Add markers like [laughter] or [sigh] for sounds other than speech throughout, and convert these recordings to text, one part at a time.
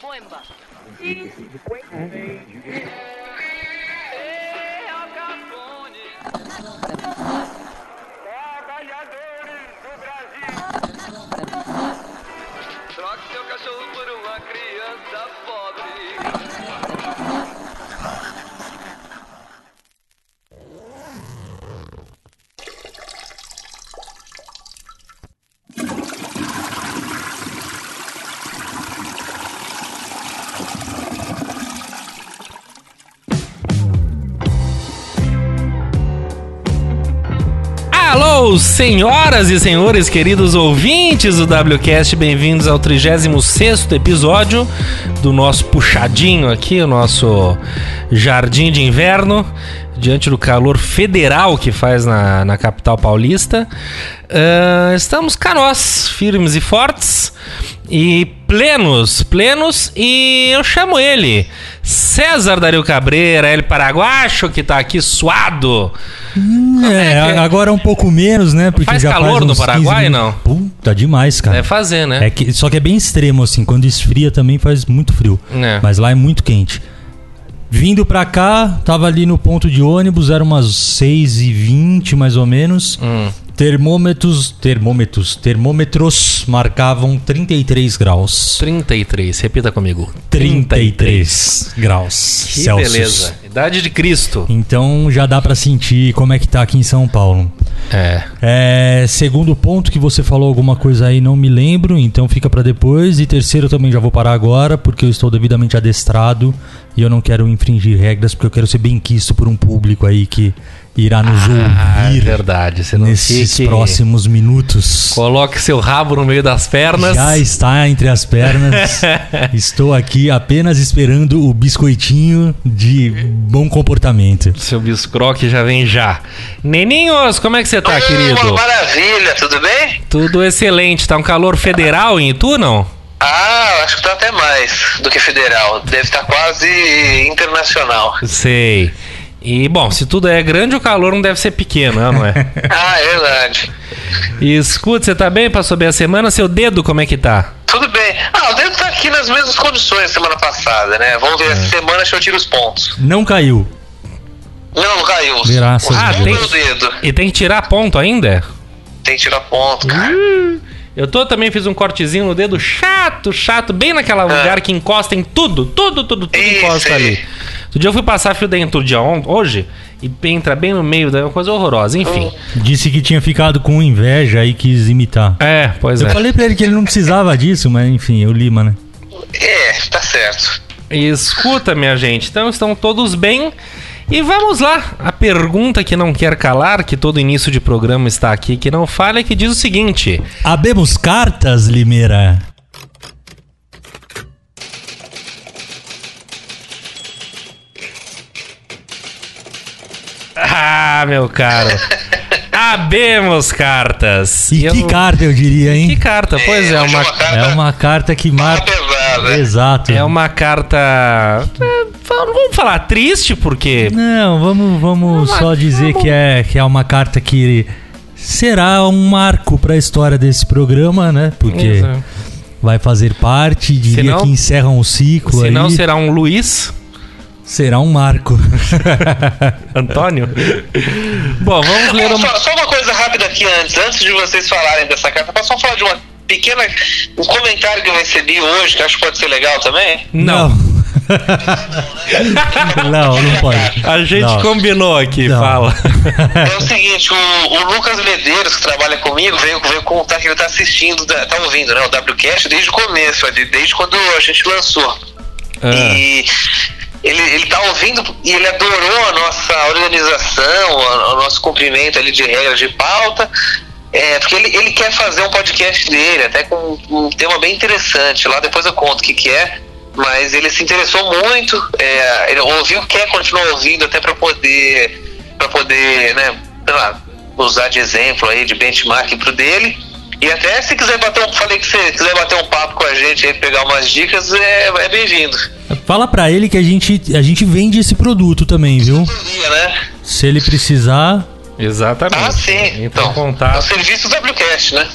boemba. Trabalhadores do Brasil. Troque seu cachorro Senhoras e senhores, queridos ouvintes do WCast, bem-vindos ao 36º episódio do nosso puxadinho aqui, o nosso jardim de inverno, diante do calor federal que faz na, na capital paulista. Ah, estamos cá nós, firmes e fortes e plenos, plenos, e eu chamo ele, César Dario Cabreira, ele paraguacho, que tá aqui suado. É, é que- agora um pouco menos, né? Porque Faz já calor faz no Paraguai, 15 minutos. Puta, demais, cara. Deve fazer, né? É que, só que é bem extremo, assim. Quando esfria também faz muito frio. É. Mas lá é muito quente. Vindo pra cá, tava ali no ponto de ônibus, era umas 6h20 mais ou menos. Hum. Termômetros, termômetros, termômetros marcavam 33 graus. 33, repita comigo. 33 graus Que Celsius. beleza. Idade de Cristo. Então já dá pra sentir como é que tá aqui em São Paulo. É. É, segundo ponto que você falou alguma coisa aí, não me lembro, então fica pra depois. E terceiro também já vou parar agora, porque eu estou devidamente adestrado e eu não quero infringir regras, porque eu quero ser bem quisto por um público aí que irá nos Ah, é ouvir verdade. Você não nesses fique... próximos minutos. Coloque seu rabo no meio das pernas. Já está entre as pernas. [laughs] Estou aqui apenas esperando o biscoitinho de bom comportamento. Seu biscroque já vem já. Neninhos, como é que você tá, Uma querido? maravilha, tudo bem? Tudo excelente. Tá um calor federal em Itu, não? Ah, acho que tá até mais do que federal. Deve estar quase internacional. Sei. E, bom, se tudo é grande, o calor não deve ser pequeno, né, não é? [laughs] Ah, é verdade. E escuta, você tá bem? Passou bem a semana? Seu dedo, como é que tá? Tudo bem. Ah, o dedo tá aqui nas mesmas condições semana passada, né? Vamos ver, essa semana que eu tiro os pontos. Não caiu. Não, não caiu. Graças ah, tem o dedo. E tem que tirar ponto ainda? Tem que tirar ponto, cara. Eu tô também fiz um cortezinho no dedo chato, chato, bem naquela lugar que encosta em tudo, tudo, tudo, tudo Isso encosta aí. ali. Outro dia eu fui passar fio dental dia on- hoje e entra bem no meio da uma coisa horrorosa, enfim. Disse que tinha ficado com inveja e quis imitar. É, pois Eu é. falei pra ele que ele não precisava disso, mas enfim, eu Lima, né? É, tá certo. Escuta, minha gente, então estão todos bem. E vamos lá, a pergunta que não quer calar, que todo início de programa está aqui, que não falha, que diz o seguinte: Abemos cartas, Limeira. Ah, meu caro, abemos cartas. E eu que carta eu diria, Que hein? carta? Pois é, hoje uma, carta É uma carta que marca. pesada. Exato. é uma carta. é, Não vamos falar triste, porque. Não, vamos, vamos Vamos- só dizer vamos- que é, que é uma carta que será um marco pra história desse programa, né? Porque Exato. vai fazer parte, diria Senão- que encerra um ciclo Se não será um Luiz Será um marco. [laughs] Antônio. Bom, vamos ler uma. Só, só uma coisa rápida aqui antes, antes de vocês falarem dessa carta, posso só falar de uma pequena. um comentário que eu recebi hoje, que acho que pode ser legal também? Não. [laughs] não, não pode. A gente Não. combinou aqui, Não. fala. É o seguinte, o, o Lucas Medeiros, que trabalha comigo, veio, veio contar que ele tá assistindo, da- tá ouvindo, né, o WCast desde o começo, de- desde quando a gente lançou. Ah, E ele, ele tá ouvindo e ele adorou a nossa organização, o, nosso cumprimento ali de regras de pauta. É, porque ele, ele quer fazer um podcast dele, até com um tema bem interessante. Lá depois eu conto o que, que é. Mas ele se interessou muito, é, ele ouviu, quer continuar ouvindo até para poder, para poder, né, lá, usar de exemplo aí, de benchmark pro dele. E até se quiser bater um, falei que se quiser bater um papo com a gente aí, pegar umas dicas, é, é bem-vindo. Fala pra ele que a gente, a gente vende esse produto também, viu? Dia, né? Se ele precisar, exatamente. Ah, sim. Então, Então, é o contato. serviço WCast, né?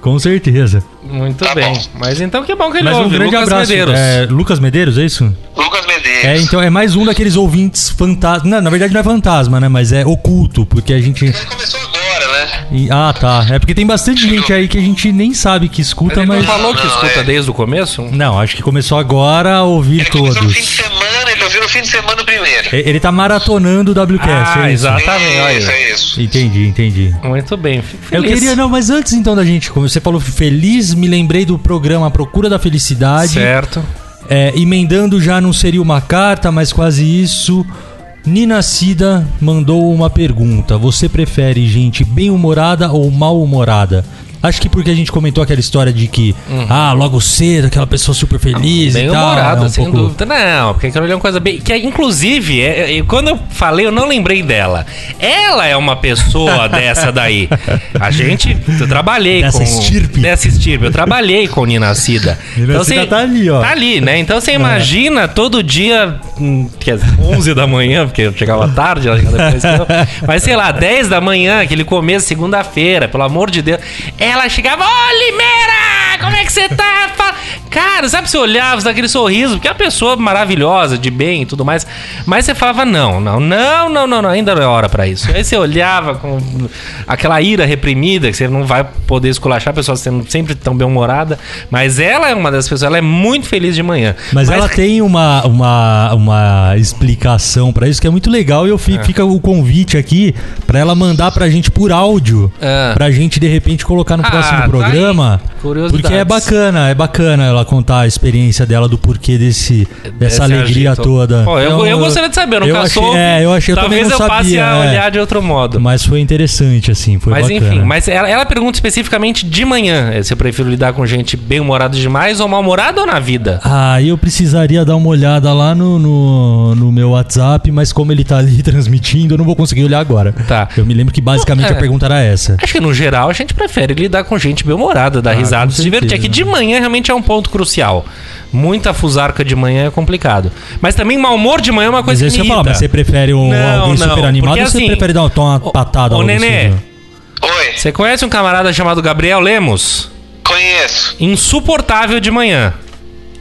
Com certeza. Muito Tá bem. bom. Mas então que bom que ele Mas um ouve. grande Lucas abraço. Medeiros. É, Lucas Medeiros, é isso? Lucas Medeiros. É, então é mais um daqueles ouvintes fantasma. Não, na verdade não é fantasma, né? Mas é oculto, porque a gente. Ele começou agora, né? e- Ah, tá. É porque tem bastante gente aí que a gente nem sabe que Mas escuta, ele não mas. falou que Não, escuta é. desde o começo? Não, acho que começou agora a ouvir Ele começou no fim de todos. semana, ele ouviu no fim de semana primeiro. E- Ele tá maratonando o WCast, Ah, é isso? exatamente. Isso, aí. é isso. Entendi, entendi. Muito bem. Fico Eu queria, não, mas antes então da gente, como você falou feliz, me lembrei do programa Procura da Felicidade. Certo. É, emendando já não seria uma carta, mas quase isso. Nina Cida mandou uma pergunta: Você prefere gente bem-humorada ou mal-humorada? Acho que porque a gente comentou aquela história de que, ah, logo cedo, aquela pessoa super feliz Bem e tal. humorada, é um sem pouco- dúvida. Não, porque aquilo ali é uma coisa bem. Que, inclusive, é- é- quando eu falei, eu não lembrei dela. Ela é uma pessoa [laughs] dessa daí. A gente. Eu trabalhei Dessa com. estirpe. Dessa estirpe. Eu trabalhei com Nina Cida. Nina Cida você- tá ali, ó. Tá ali, né? Então você imagina todo dia. hum, Quer dizer, 11 da manhã, porque eu chegava tarde, ela chegava depois. [laughs] Mas sei lá, 10 da manhã, aquele começo, segunda-feira, pelo amor de Deus. Ela chegava, ô Limeira, como é que você tá? Cara, sabe, você olhava, você aquele sorriso, porque é uma pessoa maravilhosa, de bem e tudo mais. Mas você falava, não, não, não, não, não, não ainda não é hora pra isso. Aí você olhava com aquela ira reprimida, que você não vai poder esculachar a pessoa sendo sempre tão bem-humorada. Mas ela é uma das pessoas, ela é muito feliz de manhã. Mas, ela tem uma, uma, uma explicação pra isso que é muito legal e eu É. fi, fica o convite aqui pra ela mandar pra gente por áudio, É. pra gente de repente colocar no Ah, próximo tá programa. Porque é bacana, é bacana ela contar a experiência dela do porquê desse, dessa Desse alegria agito. toda. Pô, eu, Então, eu gostaria de saber, eu eu nunca achei- soube. é, eu achei- eu Talvez também não eu passe sabia, a é. olhar de outro modo. Mas foi interessante, assim, foi Mas bacana. enfim, mas ela, ela pergunta especificamente de manhã. eh, Se eu prefiro lidar com gente bem-humorada demais ou mal-humorada ou na vida? Ah, eu precisaria dar uma olhada lá no, no, no meu WhatsApp, mas como ele tá ali [laughs] transmitindo, eu não vou conseguir olhar agora. Tá. Eu me lembro que basicamente É. a pergunta era essa. Acho que no geral a gente prefere lidar com gente bem-humorada, dar Ah, risada, se divertir. É certeza. que de manhã realmente é um ponto crucial. Muita fusarca de manhã é complicado. Mas também mau humor de manhã é uma Mas coisa é isso que que me falar, mas você prefere um, Não, alguém não, super animado porque ou você assim, prefere dar uma, patada ô, Nenê. cedo? Oi, Você conhece um camarada chamado Gabriel Lemos? conheço. Insuportável de manhã.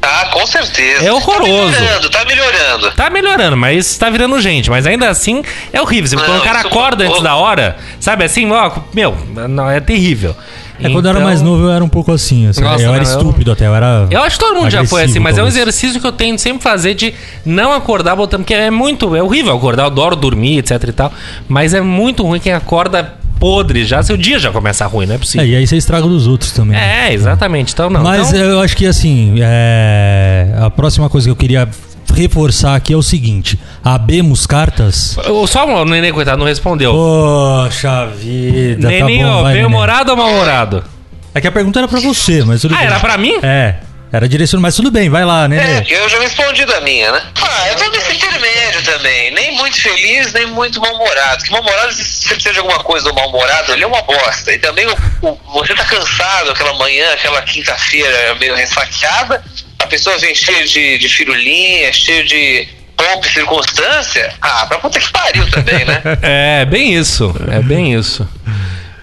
Ah, com certeza. É horroroso. Tá melhorando, tá melhorando. Tá melhorando, mas tá virando gente. Mas ainda assim é horrível. Você- Quando Não, o cara acorda antes da hora, sabe assim, ó, meu, não, é terrível. É, quando eu era Então, mais novo eu era um pouco assim, assim, Nossa, eu era não, eu- estúpido até, eu era... Eu acho que todo mundo já foi assim, mas é um talvez. exercício que eu tento sempre fazer de não acordar botando, porque é muito, é horrível acordar, eu adoro dormir, etc e tal, mas é muito ruim quem acorda podre já, seu dia já começa ruim, não é É, possível. e aí você estraga dos outros também. É, exatamente, então não. Mas então, eu acho que assim, é, a próxima coisa que eu queria reforçar aqui é o seguinte: abemos cartas. só o Nenê, coitado, não respondeu. Poxa vida, Nenê, tá bom, ó, vai, Nenê. bem-humorado ou mal-humorado? É que a pergunta era pra você, mas tudo Ah, bem. era pra mim? É, era direcionado, mas tudo bem, vai lá, Nenê. É, eu já respondi da minha, né? Ah, eu tô nesse intermédio também. Nem muito feliz, nem muito mal-humorado. Que mal-humorado, se você precisa de alguma coisa do mal-humorado, ele é uma bosta. E também o- o- você tá cansado aquela manhã, aquela quinta-feira meio ressaqueada, a pessoa vem cheia de, de firulinha, cheio de pompa e circunstância. Ah, pra puta que pariu também, né? [laughs] É, bem isso. É bem isso.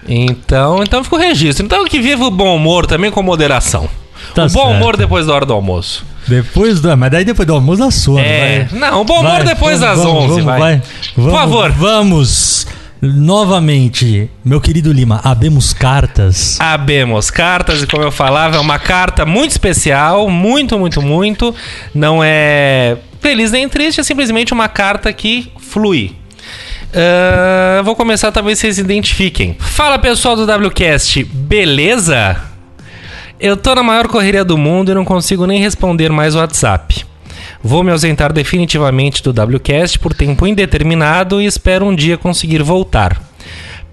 Então, então fica o registro. Então que viva o bom humor também com moderação. Tá o bom certo. humor depois da hora do almoço. Depois do. Mas daí depois do almoço dá sono. É, vai. não, bom humor Vai, depois vamos, das vamos, 11, vamos, vai. Vamos, Por favor. Vamos. Novamente, meu querido Lima, abemos cartas. Abemos cartas e como eu falava, é uma carta muito especial, muito, muito, muito. Não é feliz nem triste, é simplesmente uma carta que flui. Ah, vou começar, talvez vocês identifiquem. Fala pessoal do WCast, beleza? Eu tô na maior correria do mundo e não consigo nem responder mais o WhatsApp. Vou me ausentar definitivamente do WCast por tempo indeterminado e espero um dia conseguir voltar.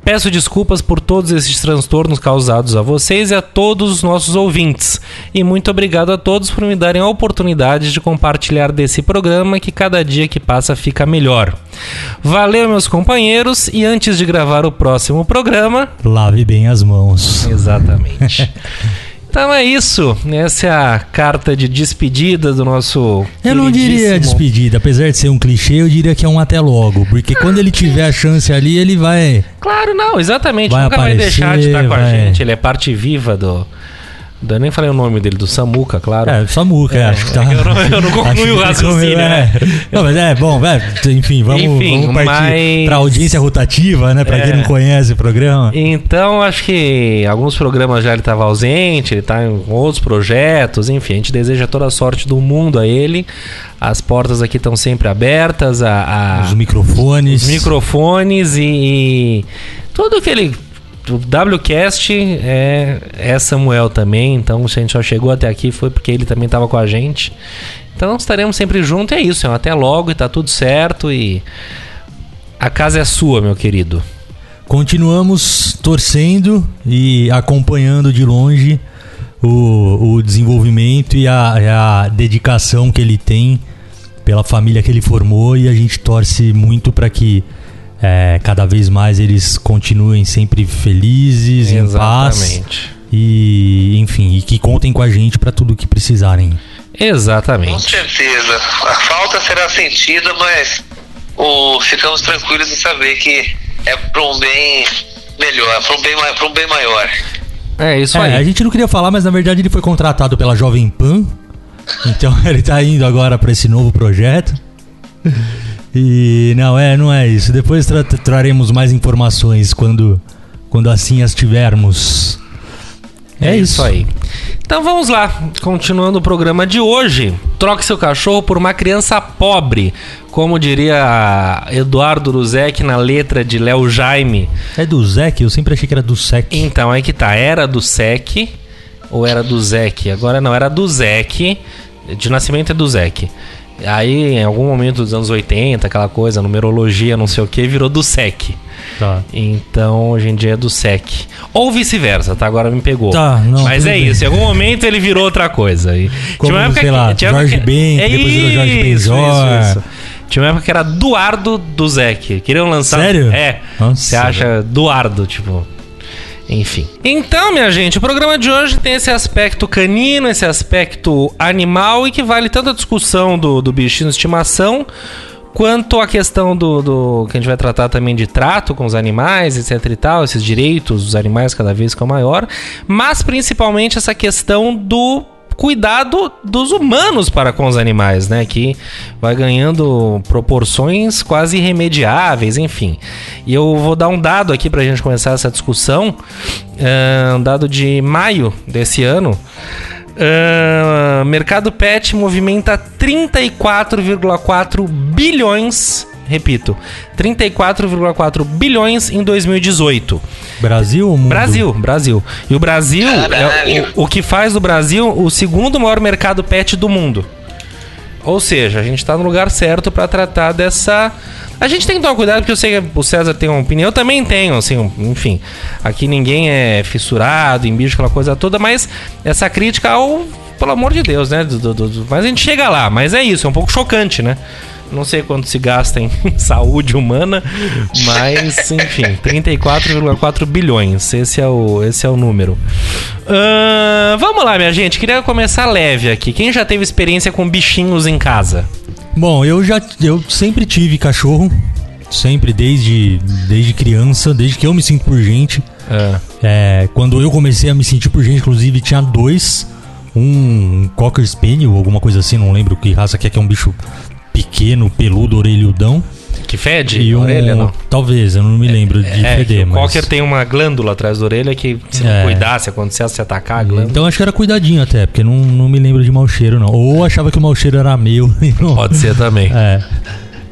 Peço desculpas por todos esses transtornos causados a vocês e a todos os nossos ouvintes. E muito obrigado a todos por me darem a oportunidade de compartilhar desse programa que cada dia que passa fica melhor. Valeu, meus companheiros, e antes de gravar o próximo programa, Lave bem as mãos. Exatamente. [laughs] Então é isso. Essa é a carta de despedida do nosso. Eu não diria despedida, apesar de ser um clichê, eu diria que é um até logo. Porque quando ele tiver a chance ali, ele vai. Claro, não, exatamente. Vai Nunca vai aparecer, deixar de estar com a vai- gente. Ele é parte viva do. Eu nem falei o nome dele, do Samuca, claro. É, só muca, É, acho que tá. eu não- eu não [laughs] concluí o raciocínio, né? é. Não, mas é bom, vai. Enfim, vamos, Enfim, vamos partir mas- pra audiência rotativa, né? Pra É. quem não conhece o programa. Então, acho que alguns programas já ele estava ausente, ele está em outros projetos, enfim, a gente deseja toda a sorte do mundo a ele. As portas aqui estão sempre abertas, a, a- Os microfones. os microfones e, e tudo que ele. O WCast é, é Samuel também, então se a gente só chegou até aqui foi porque ele também estava com a gente. Então estaremos sempre juntos, é isso, até logo e tá tudo certo e a casa é sua, meu querido. Continuamos torcendo e acompanhando de longe o, o desenvolvimento e a, a dedicação que ele tem pela família que ele formou e a gente torce muito para que é, cada vez mais eles continuem sempre felizes, em paz Exatamente. e enfim, e que contem com a gente para tudo que precisarem. Com Exatamente. certeza. A falta será sentida, mas o, ficamos tranquilos em saber que é para um bem melhor, para um bem, pra um bem maior. É isso É, a aí. gente não queria falar, mas na verdade ele foi contratado pela Jovem Pan. Então [laughs] ele tá indo agora para esse novo projeto. E não é, não é isso. Depois tra- traremos mais informações quando quando assim as tivermos. É, isso. aí. Então vamos lá, continuando o programa de hoje. Troque seu cachorro por uma criança pobre, como diria Eduardo Ruzek na letra de Léo Jaime. É do Zek? Eu sempre achei que era do Sec. Então aí que tá, era do Sec ou era do Zek? Agora não, era do Zek. De nascimento é do Zek. Aí, em algum momento dos anos 80, aquela coisa, numerologia, não sei o que, virou do Sec. Tá. Então, hoje em dia é do SEC. Ou vice-versa, tá? Agora me pegou. Tá, não, Mas é bem. isso. Em algum momento ele virou outra coisa. E Como, sei lá, Jorge Ben, que depois virou Jorge Benjor. Tinha uma época que era Duardo do Zec. Queriam lançar. Sério? É. Nossa, Você acha Duardo, tipo. Enfim. Então, minha gente, o programa de hoje tem esse aspecto canino, esse aspecto animal e que vale tanto a discussão do, do bichinho de estimação quanto a questão do, do que a gente vai tratar também de trato com os animais, etc e tal, esses direitos dos animais cada vez que é maior, mas principalmente essa questão do cuidado dos humanos para com os animais, né? Que vai ganhando proporções quase irremediáveis, enfim. E eu vou dar um dado aqui para a gente começar essa discussão, é, um dado de maio desse ano. Ah, mercado pet movimenta 34,4 bilhões, repito, 34,4 bilhões em 2018. Brasil ou mundo? Brasil, Brasil. E o Brasil é o, o que faz do Brasil o segundo maior mercado pet do mundo. Ou seja, a gente tá no lugar certo pra tratar dessa. A gente tem que tomar cuidado porque eu sei que o César tem uma opinião, eu também tenho, assim, enfim. Aqui ninguém é fissurado em bicho, aquela coisa toda, mas essa crítica ao. Pelo amor de Deus, né? do- do- do- mas a gente chega lá, mas é isso, é um pouco chocante, né? Não sei quanto se gasta em [laughs] saúde humana, mas enfim, [laughs] 34,4 bilhões. Esse é o, esse é o número. Ahn, vamos lá, minha gente. Queria começar leve aqui. Quem já teve experiência com bichinhos em casa? Bom, eu já eu sempre tive cachorro, sempre desde desde criança, desde que eu me sinto por gente. É, quando eu comecei a me sentir por gente, inclusive tinha dois, um cocker spaniel, alguma coisa assim, não lembro que raça que é, que é um bicho pequeno, peludo, orelhudão. Que fede? E um, orelha, não? talvez, eu não me lembro de É, feder, o mas cocker tem uma glândula atrás da orelha que se não É. cuidar, se acontecer, se atacar a glândula... então acho que era cuidadinho até, porque não, não me lembro de mau cheiro não. Ou achava que o mau cheiro era meu. [laughs] não- Pode ser também. É.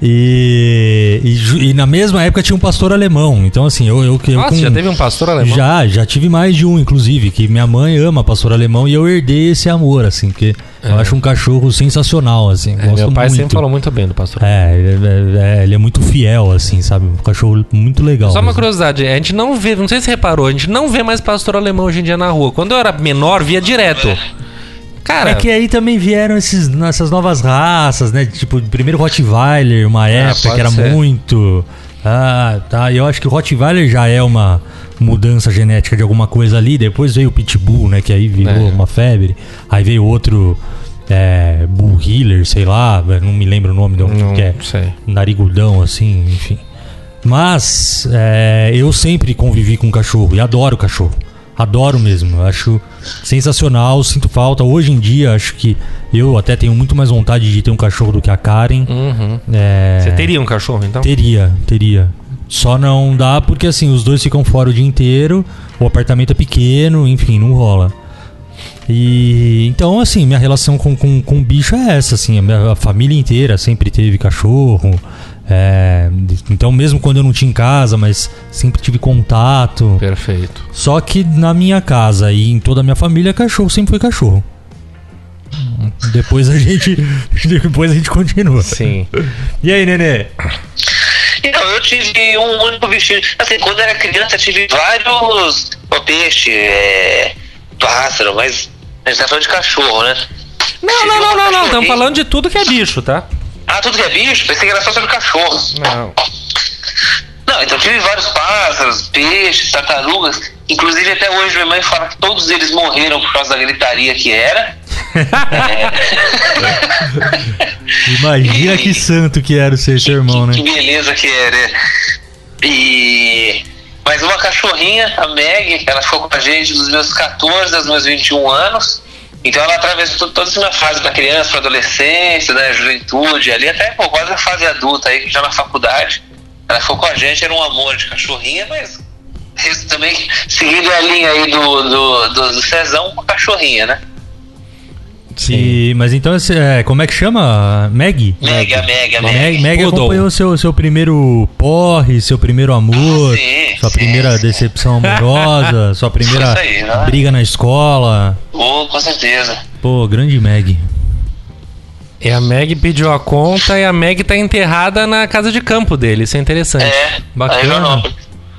E, e, e na mesma época tinha um pastor alemão. Então, assim, eu. eu, eu Nossa, com- já teve um pastor alemão? Já, já tive mais de um, inclusive, que minha mãe ama pastor alemão e eu herdei esse amor, assim, porque eu acho um cachorro sensacional, assim. É, meu pai muito. sempre falou muito bem do pastor. É, ele é, é, ele é muito fiel, assim, sabe? Um cachorro muito legal. Só uma curiosidade, a gente não vê, não sei se você reparou, a gente não vê mais pastor alemão hoje em dia na rua. Quando eu era menor, via direto. Cara, É que aí também vieram esses, essas novas raças, né? Tipo, primeiro Rottweiler, uma época Ah, pode que era ser. muito. Ah, tá. Eu acho que o Rottweiler já é uma mudança genética de alguma coisa ali. Depois veio o Pitbull, né? Que aí virou É. uma febre. Aí veio outro é, Bull Healer, sei lá. Não me lembro o nome de Não que é. sei. Narigudão, assim, enfim. Mas é, eu sempre convivi com cachorro e adoro cachorro. Adoro mesmo. Eu acho sensacional, sinto falta. Hoje em dia, acho que eu até tenho muito mais vontade de ter um cachorro do que a Karen. Uhum. É, Você teria um cachorro, então? Teria, teria. Só não dá porque assim, os dois ficam fora o dia inteiro, o apartamento é pequeno, enfim, não rola. E então, assim, minha relação com, com, com bicho é essa, assim, a minha a família inteira sempre teve cachorro. É, então, mesmo quando eu não tinha em casa, mas sempre tive contato. Perfeito. Só que na minha casa e em toda a minha família, cachorro sempre foi cachorro. Depois a gente. [laughs] Depois a gente continua. Sim. E aí, Nenê? Então, eu tive um único bichinho. Assim, quando era criança, eu tive vários peixe, é, pássaro, mas a gente tá falando de cachorro, né? Não, Tive não, não, não, não. Estamos falando de tudo que é bicho, tá? Ah, tudo que é bicho? Pensei que era só sobre cachorro. Não. Não, então tive vários pássaros, peixes, tartarugas. Inclusive, até hoje minha mãe fala que todos eles morreram por causa da gritaria que era. [laughs] Imagina que santo que era o seu, seu irmão, né? Que beleza que é, né? E. Mas uma cachorrinha, a Meg, ela ficou com a gente dos meus 14 aos meus 21 anos. Então ela atravessou to- toda essa fase da criança para adolescência, né, juventude, ali até pô, quase a fase adulta aí, já na faculdade. Ela ficou com a gente, era um amor de cachorrinha, mas isso também seguindo a linha aí do, do, do, do Cezão, uma cachorrinha, né? E, mas então, é, como é que chama? Meg? Meg, a Meg, a Meg. Meg, acompanhou seu, seu primeiro porre, seu primeiro amor, Ah, sim, sua sim, primeira sim. decepção amorosa, [laughs] sua primeira aí, né? briga na escola. Oh, com certeza. Pô, grande Meg. E a Meg pediu a conta e a Meg tá enterrada na casa de campo dele. Isso é interessante. É, Bacana.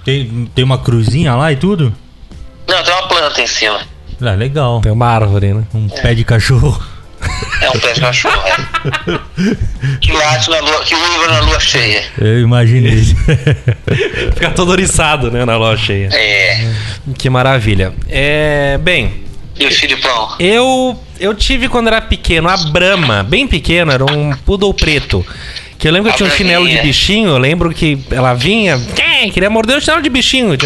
Tem, tem uma cruzinha lá e tudo? Não, tem uma planta em cima. Ah, legal. Tem uma árvore, né? Um pé de cachorro. É um pé de cachorro, é. Que late na lua, que uiva na lua cheia. Eu imaginei. [laughs] Fica todo oriçado, né? Na loja cheia. É. Que maravilha. É. Bem, E o Filipão? eu. Eu tive quando era pequeno a Brahma, bem pequeno, era um poodle preto. Que eu lembro que A tinha um chinelo de bichinho, eu lembro que ela vinha? Queria morder o chinelo de bichinho.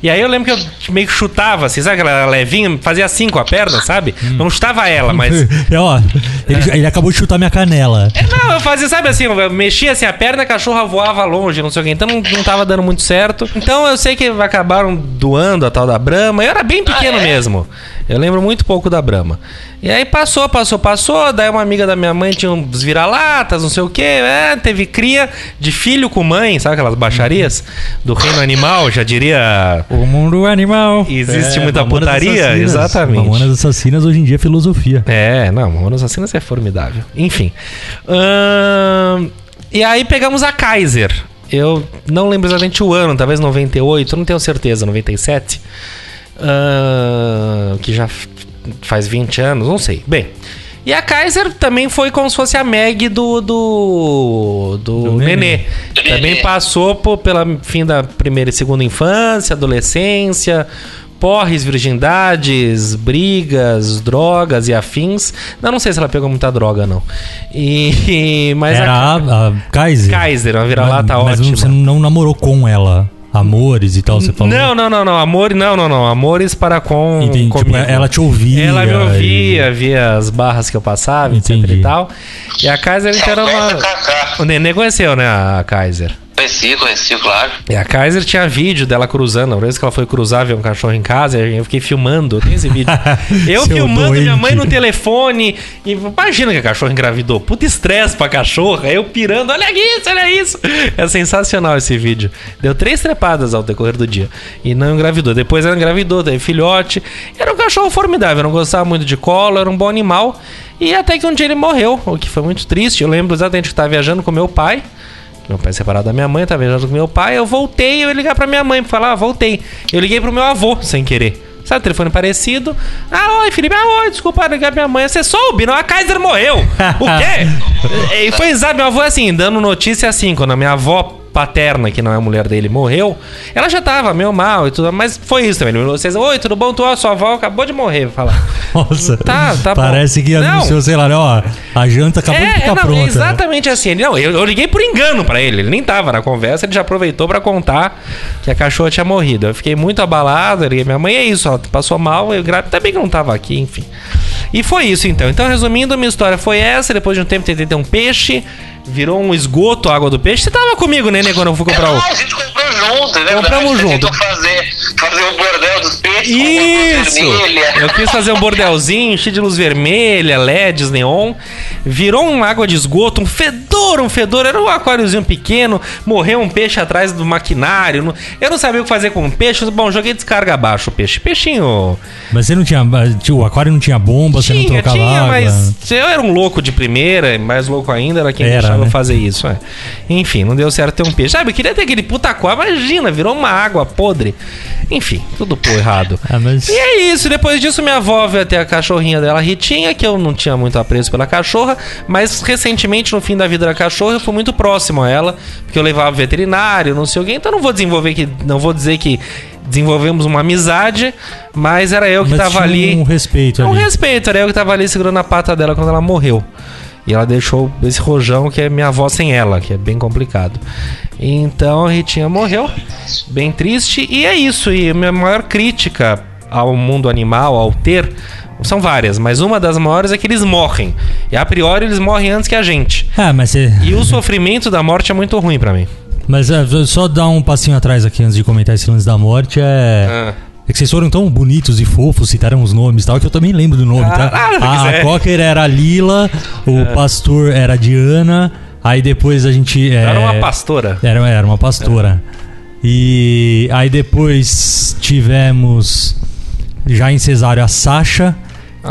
E aí eu lembro que eu meio que chutava, assim, sabe aquela levinha? Fazia assim com a perna, sabe? Não chutava ela, mas. [laughs] É, ó, ele, ele acabou de chutar minha canela. É, Não, eu fazia, sabe assim, eu mexia assim a perna, a cachorra voava longe, não sei o que. Então não, não tava dando muito certo. Então eu sei que acabaram doando a tal da Brahma. Eu era bem pequeno Ah, é? mesmo. Eu lembro muito pouco da Brahma. E aí passou, passou, passou. Daí uma amiga da minha mãe tinha uns vira-latas, não sei o que. É, teve cria de filho com mãe, sabe aquelas baixarias do reino animal, já diria. O mundo animal. Existe muita Mamonas putaria? Assassinas. Exatamente. Mamonas Assassinas hoje em dia é filosofia. É, não, Mamonas Assassinas é formidável. Enfim. Ahn, e aí pegamos a Kaiser. Eu não lembro exatamente o ano, talvez 98, não tenho certeza, 97. Ahn, que já faz 20 anos, não sei. Bem. E a Kaiser também foi como se fosse a Meg do. do. do, Do Nenê. Nenê. Também passou por, pela fim da primeira e segunda infância, adolescência, porres, virgindades, brigas, drogas e afins. Não, não sei se ela pegou muita droga, não. E. [laughs] Mas Era a, a, a Kaiser. Kaiser, uma vira-lata mas, mas ótima. você não namorou com ela. Amores e tal, você falou? Não, não, não, não. Amor, não, não, não. Amores para com. Entendi. Tipo, ela te ouvia. Ela me e- ouvia, via as barras que eu passava, etc Entendi. e tal. E a Kaiser que era uma. Cacá. O Nenê conheceu, né, a Kaiser. Conheci, conheci, claro. E a Kaiser tinha vídeo dela cruzando. A vez que ela foi cruzar, ver um cachorro em casa, e eu fiquei filmando. Eu tenho esse vídeo. [laughs] Eu filmando minha mãe doente. no telefone. E imagina que a cachorra engravidou. Puta estresse pra cachorra. Eu pirando, olha isso, olha isso. É sensacional esse vídeo. Deu três trepadas ao decorrer do dia. E não engravidou. Depois ela engravidou, teve filhote. Era um cachorro formidável. Eu não gostava muito de colo, era um bom animal. E até que um dia ele morreu, o que foi muito triste. Eu lembro exatamente que eu tava viajando com meu pai. Meu pai é separado da minha mãe, tava viajando com meu pai. Eu voltei, eu ia ligar pra minha mãe pra falar, ah, voltei. Eu liguei pro meu avô, sem querer. Sabe, telefone parecido. Ah, oi, Felipe. Ah, oi, desculpa ligar minha mãe. Você soube, não? A Kaiser morreu. O quê? [laughs] e foi exato, meu avô assim, dando notícia assim, quando a minha avó paterna, que não é a mulher dele, morreu, ela já tava meio mal e tudo, mas foi isso também. Ele falou, vocês, oi, tudo bom? Tu, ó, sua avó acabou de morrer, fala. [laughs] Nossa. Tá, tá bom. Parece que Não. anunciou, sei lá, né, ó, a janta acabou de É, ficar não, pronta. né? exatamente assim. Ele, não, eu, eu liguei por engano pra ele. Ele nem tava na conversa, ele já aproveitou pra contar que a cachorra tinha morrido. Eu fiquei muito abalado. Liguei, minha mãe é isso, ela passou mal, eu grávida também que não tava aqui, enfim. E foi isso então. Então, resumindo, minha história foi essa. Depois de um tempo tentei ter um peixe, virou um esgoto a água do peixe. Você tava comigo, né, quando eu fui comprar o. Ah, a gente comprou junto, é verdade. Compramos Você junto. fazer, fazer o bordel dos peixes Isso! com luz vermelha. Eu quis fazer um bordelzinho, [laughs] cheio de luz vermelha, LEDs, neon. Virou uma água de esgoto, um fedor, um fedor. Era um aquáriozinho pequeno, morreu um peixe atrás do maquinário. Eu não sabia o que fazer com o peixe. Bom, joguei descarga abaixo o peixe. Peixinho. Mas você não tinha. tinha- O aquário não tinha bomba, você não Tinha, trocava tinha, água. mas eu era um louco de primeira, mais louco ainda era quem Era, deixava né? fazer isso. é. Enfim, não deu certo ter um peixe. Sabe, eu queria ter aquele puta aquário, imagina, virou uma água podre. Enfim, tudo por errado. Ah, mas. E é isso, depois disso minha avó veio até a cachorrinha dela, Ritinha, que eu não tinha muito apreço pela cachorra, mas recentemente, no fim da vida da cachorra, eu fui muito próximo a ela, porque eu levava veterinário, não sei o quê, então não vou desenvolver que. Não vou dizer que desenvolvemos uma amizade, mas era eu que mas tava ali. Um respeito Um ali. respeito, era eu que tava ali segurando a pata dela quando ela morreu. E ela deixou esse rojão que é minha avó sem ela, que é bem complicado. Então a Ritinha morreu, bem triste, e é isso. E a minha maior crítica ao mundo animal, ao ter, são várias, mas uma das maiores é que eles morrem. E a priori eles morrem antes que a gente. Ah, mas você. E o sofrimento da morte é muito ruim pra mim. Mas é, só dar um passinho atrás aqui antes de comentar esse lance da morte é. Ah. É que vocês foram tão bonitos e fofos, citaram os nomes e tal, que eu também lembro do nome, tá? Ah, A, quiser. a Cocker era a Lila, o pastor era a Diana, aí depois a gente. é, Era uma pastora. Era, era uma pastora. E aí depois tivemos, já em cesárea, a Sasha,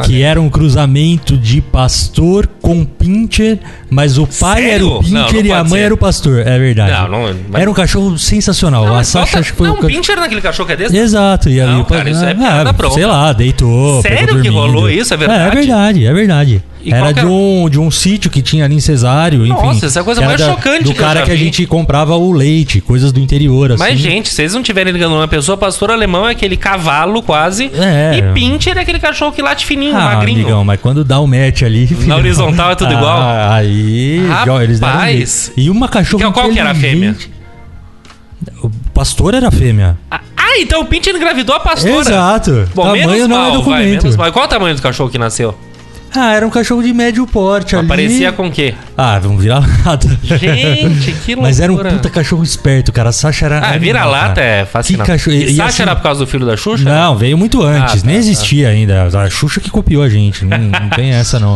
que era um cruzamento de pastor com pincher, mas o pai Sério? era o Não, pincher não e a mãe ser. era o pastor, é verdade. Não, não- mas- Era um cachorro sensacional. a Sasha acho que foi não, o um ca- pincher naquele cachorro que é desse? Exato, e aí Não, o pa- cara, isso é ah, pronta. Sei lá, deitou. Sério que rolou isso? É verdade? É, verdade, é verdade. E era de um, de um sítio que tinha ali em Cesário, enfim. Nossa, essa é a coisa mais chocante Do que cara que a gente comprava o leite, coisas do interior, assim. Mas, gente, se vocês não tiverem ligando uma pessoa, pastor alemão é aquele cavalo quase. É. E pincher é aquele cachorro que late fininho, Ah, magrinho. amigão, mas quando dá o match ali... [laughs] filhão, horizontal é tudo igual? Ah, aí... Rapaz. eles deram um. E uma cachorra Que- qual que era a fêmea? O pastor era a fêmea. Ah, ah, então o pincher engravidou a pastora. Exato. Bom, Tamanho menos não mal, é vai, documento. menos mal. E Qual o tamanho do cachorro que nasceu? Ah, era um cachorro de médio porte ali. Aparecia com o quê? Ah, vamos virar lata. Gente, que loucura. Mas era um puta cachorro esperto, cara. A Sasha era. Ah, vira-lata é fascinante. Que cachorro. E, e Sasha assim- era por causa do filho da Xuxa? Não, veio muito antes. Ah, nem tá, existia ainda. A Xuxa que copiou a gente. Não, não tem essa, não.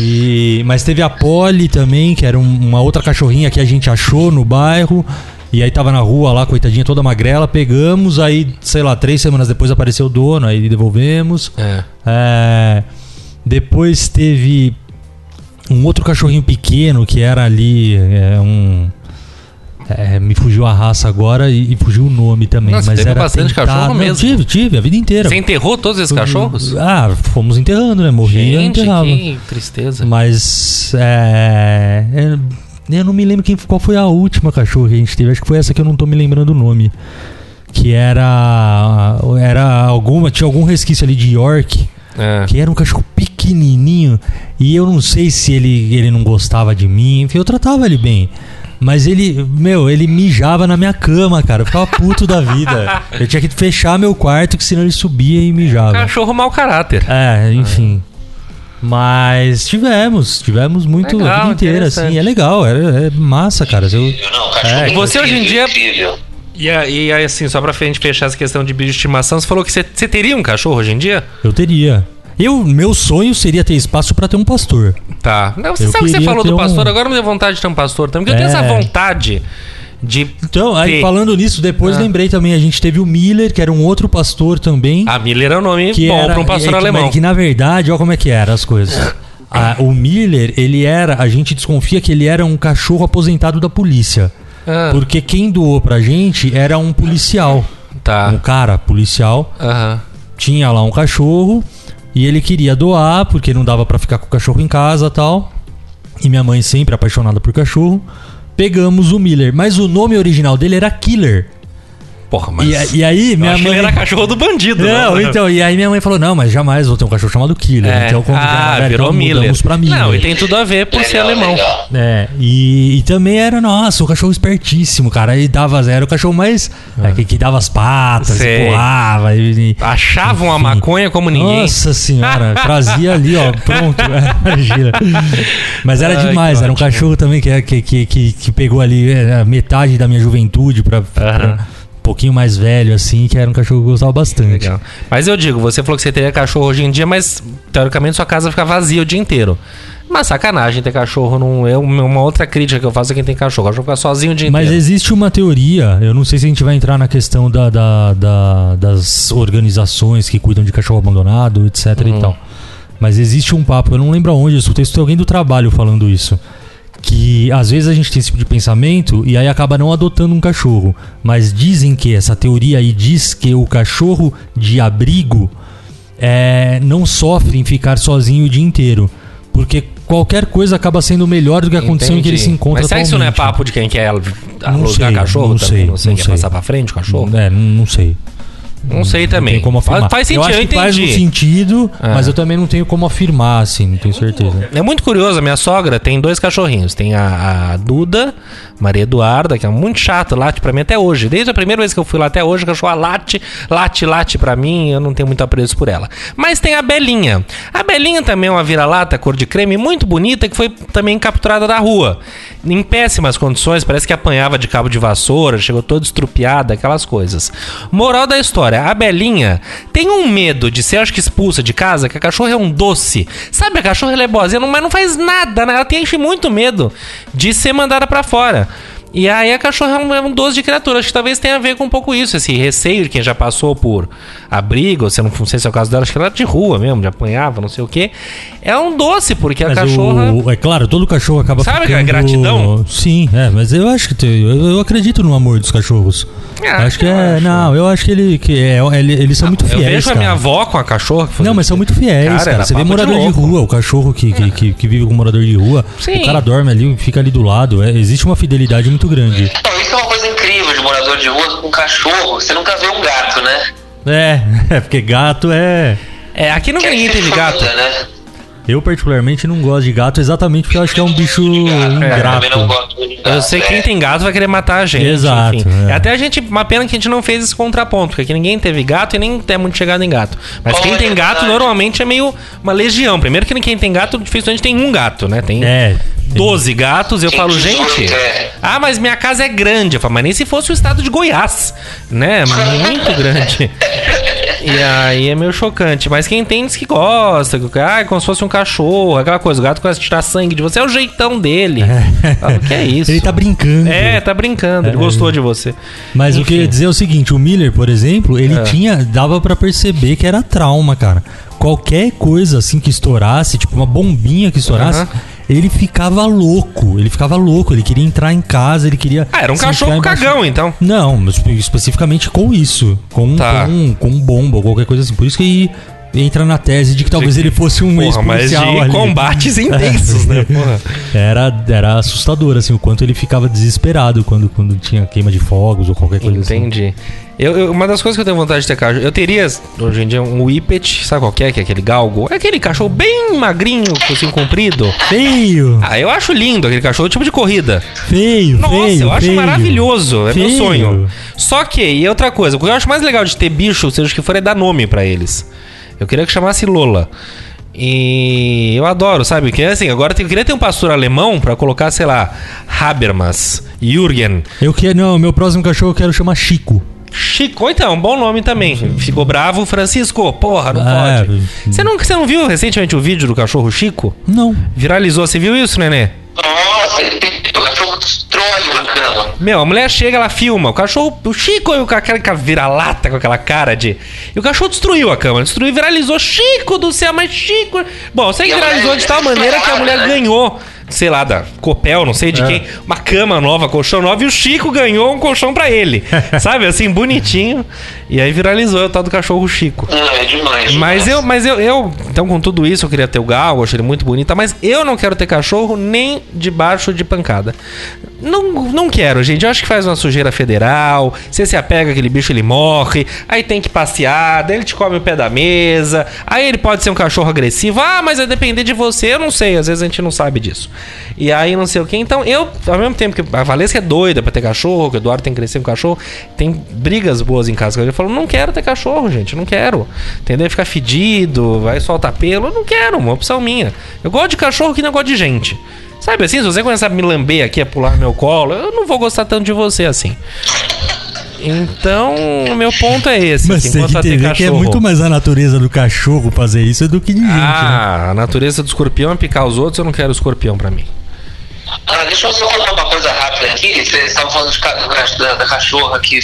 E, mas teve a Polly também, que era um- uma outra cachorrinha que a gente achou no bairro. E aí tava na rua lá, coitadinha, toda magrela. Pegamos, aí, sei lá, três semanas depois apareceu o dono, aí devolvemos. É. É, depois teve um outro cachorrinho pequeno que era ali é, um. é, me fugiu a raça agora e, e fugiu o nome também. Nossa, mas era bastante tentado- cachorro Não, mesmo. Tive, tive, a vida inteira. Você enterrou todos esses cachorros? Ah, fomos enterrando, né? Morria, Gente, enterrava. que tristeza. Mas. É, é, eu não me lembro quem, qual foi a última cachorro que a gente teve. Acho que foi essa que eu não tô me lembrando o nome. Que era. Era alguma. Tinha algum resquício ali de York. É. Que era um cachorro pequenininho. E eu não sei se ele, ele não gostava de mim. Enfim, eu tratava ele bem. Mas ele, meu, ele mijava na minha cama, cara. Eu ficava puto da vida. Eu tinha que fechar meu quarto, que senão ele subia e mijava. Cachorro mau caráter. É, enfim. Mas tivemos, tivemos muito a Legal, vida inteira, assim. É legal, é, é massa, cara. Eu, Não, cachorro É, você hoje em dia- incrível. E, e aí, assim, só pra gente fechar essa questão de bicho de estimação, você falou que você, você teria um cachorro hoje em dia? eu teria. Eu, meu sonho seria ter espaço pra ter um pastor. Tá. Não, Você Eu sabe que você falou do pastor, um- agora me deu vontade de ter um pastor também. Porque eu tenho É. essa vontade de. Então, aí ter. falando nisso, depois Ah. lembrei também, a gente teve o Miller, que era um outro pastor também. A Miller é um nome que bom pra um pastor é que, alemão. mas que na verdade, olha como é que era as coisas. [coughs] Ah, o Miller, ele era, a gente desconfia que ele era um cachorro aposentado da polícia. Ah, Porque quem doou pra gente era um policial. Um tá. cara policial. Aham. Tinha lá um cachorro e ele queria doar porque não dava pra ficar com o cachorro em casa tal. E minha mãe sempre apaixonada por cachorro. pegamos o Miller. Mas o nome original dele era Killer. Porra, mas. E, e aí, minha mãe. ele era cachorro do bandido. Não, né? então, e aí minha mãe falou: não, mas jamais vou ter um cachorro chamado Killer. É. Então, como ah, virou então Miller. pra Miller. Não, e tem tudo a ver por ser Legal, alemão. legal. É, e, e também era, nossa, o cachorro espertíssimo, cara. Aí dava zero, o cachorro mais. é, que, que dava as patas, Sei. e pulava. E, e- Achavam a maconha como ninguém. Nossa senhora, [laughs] trazia ali, ó, pronto. é, [laughs] Imagina. Mas era Ai, demais, era um ótimo. cachorro também que, que, que, que, que pegou ali é, metade da minha juventude pra, pra- Aham. um pouquinho mais velho, assim, que era um cachorro que eu gostava bastante. Legal. Mas eu digo, você falou que você teria cachorro hoje em dia, mas teoricamente sua casa fica vazia o dia inteiro. Mas sacanagem ter cachorro não é uma outra crítica que eu faço a quem tem cachorro. O cachorro fica sozinho o dia Mas inteiro. existe uma teoria, eu não sei se a gente vai entrar na questão da, da- da- das organizações que cuidam de cachorro abandonado, etc Uhum. e tal. Mas existe um papo, eu não lembro aonde, eu escutei isso de alguém do trabalho falando isso. Que às vezes a gente tem esse tipo de pensamento e aí acaba não adotando um cachorro. Mas dizem que essa teoria aí diz que o cachorro de abrigo é, não sofre em ficar sozinho o dia inteiro. Porque qualquer coisa acaba sendo melhor do que a condição em que ele Entendi. se encontra Mas será que isso não é papo de quem quer Não alugar sei, cachorro? não também? sei, não sei, não quer sei. passar pra frente o cachorro? É, não, não sei. Não sei Não também. tem como afirmar. Faz sentido, eu eu, acho que faz um sentido, É. mas eu também não tenho como afirmar, assim, não tenho certeza. É muito curioso, a minha sogra tem dois cachorrinhos. Tem a, a Duda, Maria Eduarda, que é muito chata, late pra mim até hoje. Desde a primeira vez que eu fui lá até hoje, a cachorra late, late, late pra mim, eu não tenho muito apreço por ela. Mas tem a Belinha. A Belinha também é uma vira-lata cor de creme muito bonita, que foi também capturada da rua. Em péssimas condições, parece que apanhava de cabo de vassoura, chegou toda estrupiada, aquelas coisas. Moral da história, a Belinha tem um medo de ser, acho que expulsa de casa, que a cachorra é um doce. Sabe, a cachorra é boazinha, mas não faz nada, né? Ela tem muito medo de ser mandada pra fora. E aí a cachorra é um, é um doce de criatura. Acho que talvez tenha a ver com um pouco isso, esse receio de quem já passou por abrigo, ou se não, não sei se é o caso dela, acho que ela era de rua mesmo, de apanhava, não sei o quê. É um doce, porque a Mas cachorra. o, é claro, todo cachorro acaba Sabe ficando... a gratidão? Sim, é, mas eu acho que tem, eu, eu acredito no amor dos cachorros. Ah, acho que eu é, acho. não, eu acho que ele que é, ele- eles são muito eu fiéis, vejo a cara. minha avó com a cachorra. que foi- Não, mas são muito fiéis, Cara, cara. Você vê de morador de, louco. rua, o cachorro que, que, que, que vive com morador de rua, Sim. o cara dorme ali, fica ali do lado. é, existe uma fidelidade muito grande. Não, isso é uma coisa incrível de morador de rua com cachorro. Você nunca vê um gato, né? É, [laughs] é porque gato é. É, aqui não ninguém é teve gato. família, né? Eu, particularmente, não gosto de gato exatamente porque eu acho que é um bicho ingrato. gato. Eu sei que é. quem tem gato vai querer matar a gente. Exato, enfim. é. É Até a gente. Uma pena que a gente não fez esse contraponto, porque aqui ninguém teve gato e nem é muito chegado em gato. Mas quem é tem gato verdade. normalmente é meio uma legião. Primeiro que quem tem gato, dificilmente tem um gato, né? Tem É. 12 gatos, eu falo, 18, gente. é. Ah, mas minha casa é grande. Eu falo, mas nem se fosse o estado de Goiás, né? Muito grande. [laughs] E aí é meio chocante. Mas quem tem diz que gosta. Que, ah, é como se fosse um cachorro, aquela coisa. O gato começa a tirar sangue de você, é o jeitão dele. Falo, que é isso? Ele tá brincando. É, tá brincando. Ele É. gostou de você. Mas o Enfim. que eu ia dizer é o seguinte, o Miller, por exemplo, ele É. tinha, dava pra perceber que era trauma, cara. Qualquer coisa assim que estourasse, tipo uma bombinha que estourasse, Aham. Ele ficava louco. Ele ficava louco, ele queria entrar em casa, ele queria Ah, era um cachorro embaixo- cagão, então. Não, mas especificamente com isso, com Tá. com, com bomba ou qualquer coisa assim. Por isso que entra na tese de que talvez ele fosse um Porra, mas de ali. combates [laughs] intensos, né? Porra. Era, era assustador, assim, o quanto ele ficava desesperado quando, quando tinha queima de fogos ou qualquer coisa assim. Entendi. Eu, eu- uma das coisas que eu tenho vontade de ter cachorro, eu teria hoje em dia um Whippet, sabe qual que é? Que é aquele galgo? É aquele cachorro bem magrinho, assim, comprido. Feio! Ah, eu acho lindo aquele cachorro, tipo de corrida. Feio, Nossa, feio, eu acho feio. maravilhoso. É meu Feio. sonho. Só que, e outra coisa, o que eu acho mais legal de ter bicho, seja o que for, é dar nome pra eles. Eu queria que chamasse Lola. E eu adoro, sabe? Que assim, agora eu queria ter um pastor alemão pra colocar, sei lá, Habermas, Jürgen, Eu quero, não, meu próximo cachorro eu quero chamar Chico. Chico, então, um bom nome também. Ficou bravo, Francisco. Porra, não Ah, pode. Você não, você não viu recentemente o vídeo do cachorro Chico? Não. Viralizou, você viu isso, nenê? Nossa, ele tem... o cachorro. Meu, a mulher chega, ela filma. O cachorro, o Chico, com aquela aquela vira-lata, com aquela cara de. E o cachorro destruiu a cama, destruiu, viralizou. Chico do céu, mas Chico. Bom, sei que viralizou de tal maneira que a mulher né? ganhou, sei lá, da Copel, não sei de É. quem, uma cama nova, colchão novo, e o Chico ganhou um colchão pra ele. [laughs] Sabe, assim, bonitinho. E aí viralizou o tal do cachorro Chico. Não, é demais. Mas demais. eu, mas eu, eu, então com tudo isso, eu queria ter o Gal, eu achei ele muito bonito, mas eu não quero ter cachorro nem debaixo de pancada. Não, não quero, gente. Eu acho que faz uma sujeira federal. Você se apega aquele bicho, ele morre. Aí tem que passear, daí ele te come o pé da mesa. Aí ele pode ser um cachorro agressivo. Ah, mas vai depender de você. Eu não sei, às vezes a gente não sabe disso. E aí não sei o que. Então eu, ao mesmo tempo que a Valesca é doida pra ter cachorro, que o Eduardo tem que crescer com cachorro, tem brigas boas em casa. Ele falou: não quero ter cachorro, gente. Não quero. Entendeu? Ficar fedido, vai soltar pelo. Eu não quero, uma opção minha. Eu gosto de cachorro que não gosto de gente. Sabe assim, se você começar a me lamber aqui, a pular meu colo, eu não vou gostar tanto de você assim. Então, o meu ponto é esse. Mas tem que entender que é muito mais a natureza do cachorro fazer isso do que de gente, né? Ah, a natureza do escorpião é picar os outros, eu não quero escorpião pra mim. Ah, deixa eu só falar uma coisa rápida aqui. Vocês estavam falando da, da cachorra que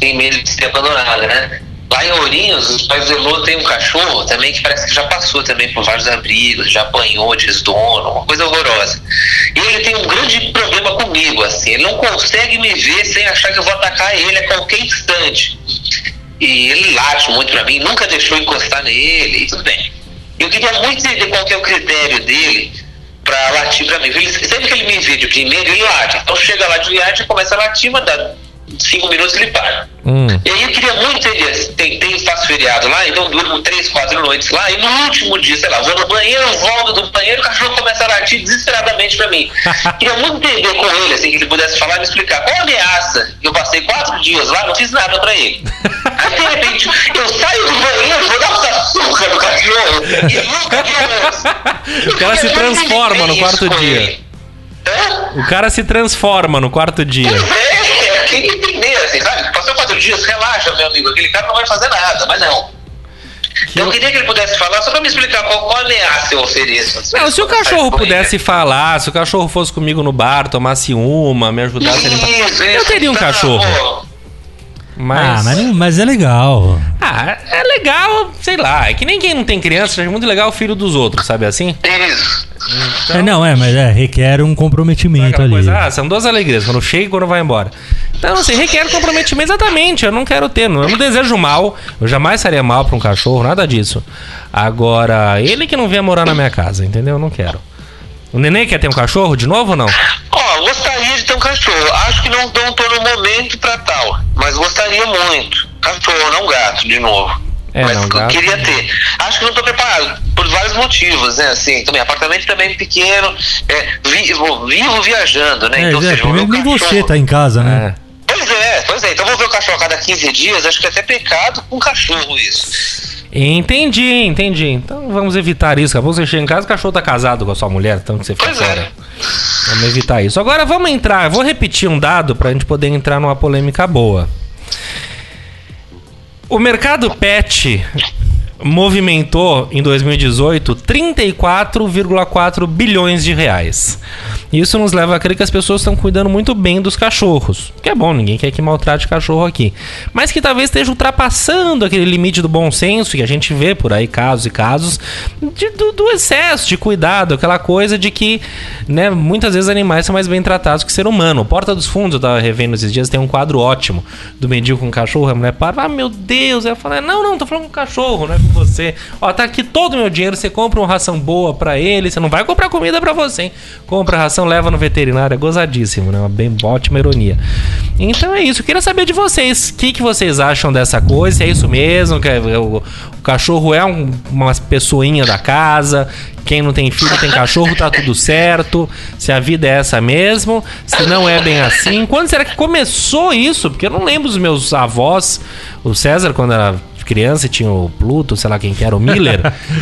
tem medo de ser abandonada, né? Lá em Ourinhos, os pais do Elô tem um cachorro também que parece que já passou também por vários abrigos, já apanhou de dono, uma coisa horrorosa. E ele tem um grande problema comigo, assim. Ele não consegue me ver sem achar que eu vou atacar ele a qualquer instante. E ele late muito pra mim, nunca deixou encostar nele, tudo bem. Eu queria muito entender qual que é o critério dele pra latir pra mim. Ele, sempre que ele me vê de primeiro, ele late. Então chega lá de late, começa a latir, mas cinco minutos ele para. Hum. E aí eu queria muito entender, tentei, faço feriado lá, então durmo três, quatro noites lá, e no último dia, sei lá, vou no banheiro, volto do banheiro, o cachorro começa a latir desesperadamente pra mim. [laughs] queria muito entender com ele, assim, que ele pudesse falar e me explicar qual a ameaça. Eu passei quatro dias lá, não fiz nada pra ele. Aí de repente, eu saio do banheiro, vou dar um açúcar no cachorro, e nunca vi antes. [laughs] O cara se transforma no quarto dia. O cara se transforma no quarto dia. É, tem que entender, assim, sabe? Passou quatro dias, relaxa, meu amigo. Aquele cara não vai fazer nada, mas não. Então, eu queria que ele pudesse falar só pra me explicar qual, qual ameaça eu ofereço. assim, Não, se o cachorro pudesse falar, se o cachorro fosse comigo no bar, tomasse uma, me ajudasse a limpar. Isso, Eu isso, teria um tá, cachorro. Mas. Ah, mas, mas é legal. Ah, é legal, sei lá. É que nem quem não tem criança, acha muito legal o filho dos outros, sabe assim? Isso. É, não, é, mas é, requer um comprometimento ali. coisa, ah, são duas alegrias, quando chega e quando vai embora. Então, assim, requer comprometimento exatamente. Eu não quero ter, não- eu não desejo mal. Eu jamais faria mal pra um cachorro, nada disso. Agora, ele que não venha morar na minha casa, entendeu? Eu não quero. O neném quer ter um cachorro de novo ou não? Ó, gostaria de ter um cachorro. Acho que não, não tô no momento pra tal, mas gostaria muito. Cachorro, não gato, de novo. É, mas não, eu queria ter. Acho que não tô preparado, por vários motivos, né? Assim, também, apartamento também pequeno, é, vivo, vivo viajando, né? É, então, é, seja, nem você cachorro- tá em casa, né? É. Pois é, pois é. Então vou ver o cachorro a cada 15 dias, acho que é até pecado com cachorro isso. Entendi, entendi. Então vamos evitar isso. Acabou você chega em casa, o cachorro tá casado com a sua mulher, então que você fica Pois fora. é. Vamos evitar isso. Agora vamos entrar, vou repetir um dado pra gente poder entrar numa polêmica boa. O mercado pet movimentou em 2018 34,4 bilhões de reais. Isso nos leva a crer que as pessoas estão cuidando muito bem dos cachorros. Que é bom, ninguém quer que maltrate cachorro aqui. Mas que talvez esteja ultrapassando aquele limite do bom senso que a gente vê por aí, casos e casos, de- do, do excesso de cuidado, aquela coisa de que né, muitas vezes animais são mais bem tratados que ser humano. Porta dos Fundos, eu tava revendo esses dias, tem um quadro ótimo do mendigo com cachorro. A mulher para, ah, meu Deus. Ela fala, não, não, tô falando com cachorro, é com você. Ó, tá aqui todo o meu dinheiro, você compra uma ração boa pra ele, você não vai comprar comida pra você, hein? Compra ração, leva no veterinário, é gozadíssimo, né? Uma bem ótima ironia. Então é isso, eu queria saber de vocês, o que, que vocês acham dessa coisa, se é isso mesmo, que é- o, o cachorro é um- uma pessoinha da casa, quem não tem filho tem cachorro, tá tudo certo, se a vida é essa mesmo, se não é bem assim. Quando será que começou isso? Porque eu não lembro dos meus avós, o César, quando era criança, tinha o Pluto, sei lá quem que era, o Miller,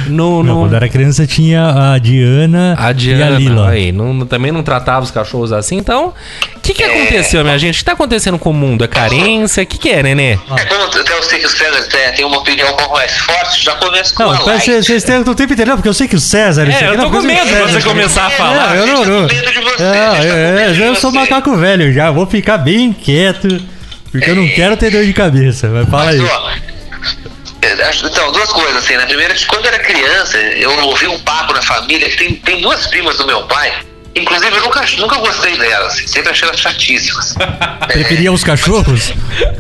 no, [laughs] Não, no, quando era criança tinha a Diana, a Diana, e a Lila. aí, não- também não tratava os cachorros assim. Então, o que, que aconteceu, minha gente? O que tá acontecendo com o mundo? É carência? O que, que é, Nenê? É como até eu sei que o César tem, uma opinião um pouco mais forte, já começa com Não, uma mas light. vocês têm o tempo inteiro, porque eu sei que o César. É, eu não, tô com medo quando você começar a É, falar. Eu não, não. de eu, de sou macaco velho já, vou ficar bem quieto, porque eu não quero ter dor de cabeça. Mas fala aí. Mas, ó, é, Então, duas coisas, assim, né? Primeiro, que quando eu era criança, eu ouvi um papo na família, que tem, tem duas primas do meu pai, Inclusive, eu nunca, nunca gostei delas, sempre achei elas chatíssimas. [laughs] Preferia os cachorros?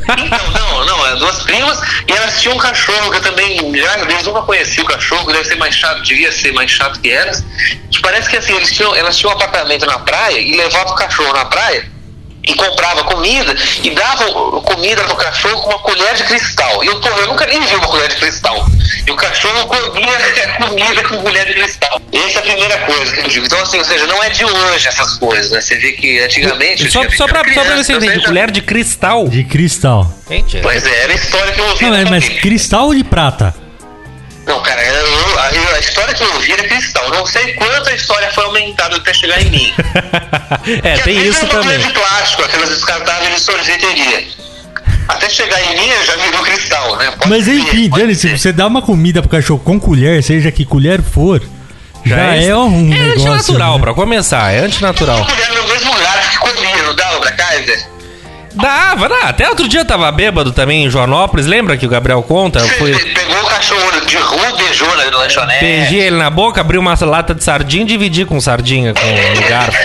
Então, não, não, é duas primas e elas tinham um cachorro que eu também, já eles nunca conheci o cachorro, que deve ser mais chato, devia ser mais chato que elas. Que parece que assim, eles tinham, elas tinham um apartamento na praia e levavam o cachorro na praia e comprava comida e dava comida pro cachorro com uma colher de cristal. E eu, porra, eu nunca nem vi uma colher de cristal. E o cachorro comia [laughs] comida com colher de cristal. Essa é a primeira coisa que eu digo. Então, assim, ou seja, não é de hoje essas coisas, né? Você vê que antigamente. Só, só, pra, era só pra criança, você entender, colher de cristal. De cristal. Gente, é- Pois é, era a história que eu ouvi. Não, na mas, mas cristal ou de prata? Não, cara, eu- a, a história que eu ouvi era cristal. Não sei quanto a história foi aumentada até chegar em mim. é, Que tem isso é também. de plástico, aquelas descartáveis de sorveteria. Até chegar em mim, já virou cristal, né? Pode Mas ser, enfim, Dani, se você dá uma comida pro cachorro com colher, seja que colher for, já, é, um É negócio. antinatural, né? pra começar, é antinatural. Colher Dava, dá. Até outro dia eu tava bêbado também em Joanópolis, lembra que o Gabriel conta? Fui, pegou o cachorro de rua, beijou na lanchonete. beijei ele na boca, abri uma lata de sardinha e dividi com sardinha com o [laughs] garfo.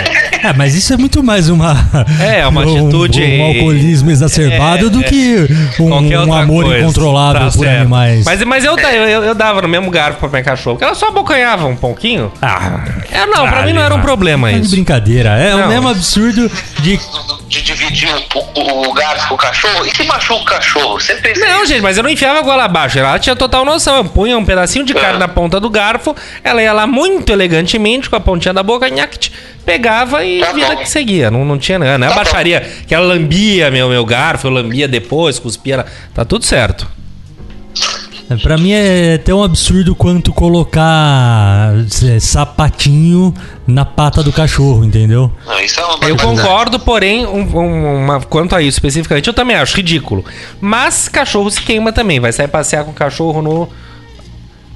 É, mas isso é muito mais uma. É, uma [laughs] um- atitude- Um, alcoolismo exacerbado É, do é. que um, Qualquer um outra amor coisa. incontrolável Tá por certo. animais. Mas, mas eu, eu, eu, eu dava no mesmo garfo pra minha cachorro, porque ela só abocanhava um pouquinho. Ah, É, não, pra Ah, mim não era um problema tá de isso. brincadeira. É Não. o mesmo absurdo de. De dividir o, o, o garfo com o cachorro. E se machuca o cachorro? Sempre Não, gente, mas eu não enfiava a goela abaixo. Ela tinha total noção. Eu punha um pedacinho de carne na ponta do garfo, ela ia lá muito elegantemente, com a pontinha da boca, nhact, pegava e Tá vida bom. que seguia. Não, não tinha nada. Não é Tá bom. baixaria que ela lambia meu, meu garfo, eu lambia depois, cuspia. Tá tudo certo. Pra mim é tão absurdo quanto colocar é, sapatinho na pata do cachorro, entendeu? Não, isso é uma Eu concordo, porém, um- um- uma- quanto a isso especificamente, eu também acho ridículo. Mas cachorro se queima também. Vai sair passear com o cachorro no.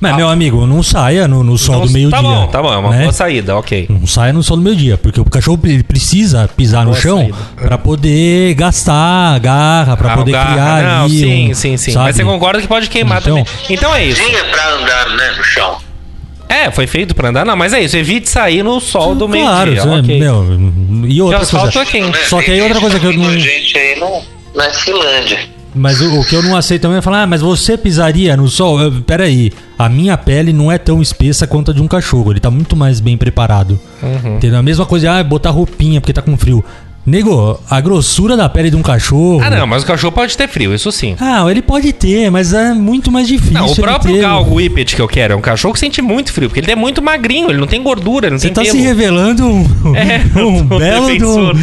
Mas, meu amigo, não saia no, no sol no- do meio-dia. Tá bom, tá bom, é uma né? boa saída, ok. Não saia no sol do meio-dia, porque o cachorro ele precisa pisar no chão pra poder gastar garra, pra Ah, poder garra, criar não, ali. sim, um- sim, sim. sabe? Mas você concorda que pode queimar Então- também. Então é isso. Tinha pra andar, né, no chão. É, foi feito pra andar, não, mas é isso. Evite sair no sol do Claro, meio-dia. isso é- ok. meu, e outra coisa. é quente. Só que aí outra coisa que eu não- gente aí não é Finlândia. Mas o, o que eu não aceito também é falar, ah, mas você pisaria no sol? Eu, peraí, a minha pele não é tão espessa quanto a de um cachorro, ele tá muito mais bem preparado. Uhum. Entendeu? A mesma coisa, ah, botar roupinha porque tá com frio. Nego, a grossura da pele de um cachorro. Ah, não, mas o cachorro pode ter frio, isso sim. Ah, ele pode ter, mas é muito mais difícil. Não, o próprio ter. galgo whippet que eu quero é um cachorro que sente muito frio, porque ele é muito magrinho, ele não tem gordura, ele não Você tem tá pelo. se revelando um, [laughs] É, [laughs] um belo de defensor.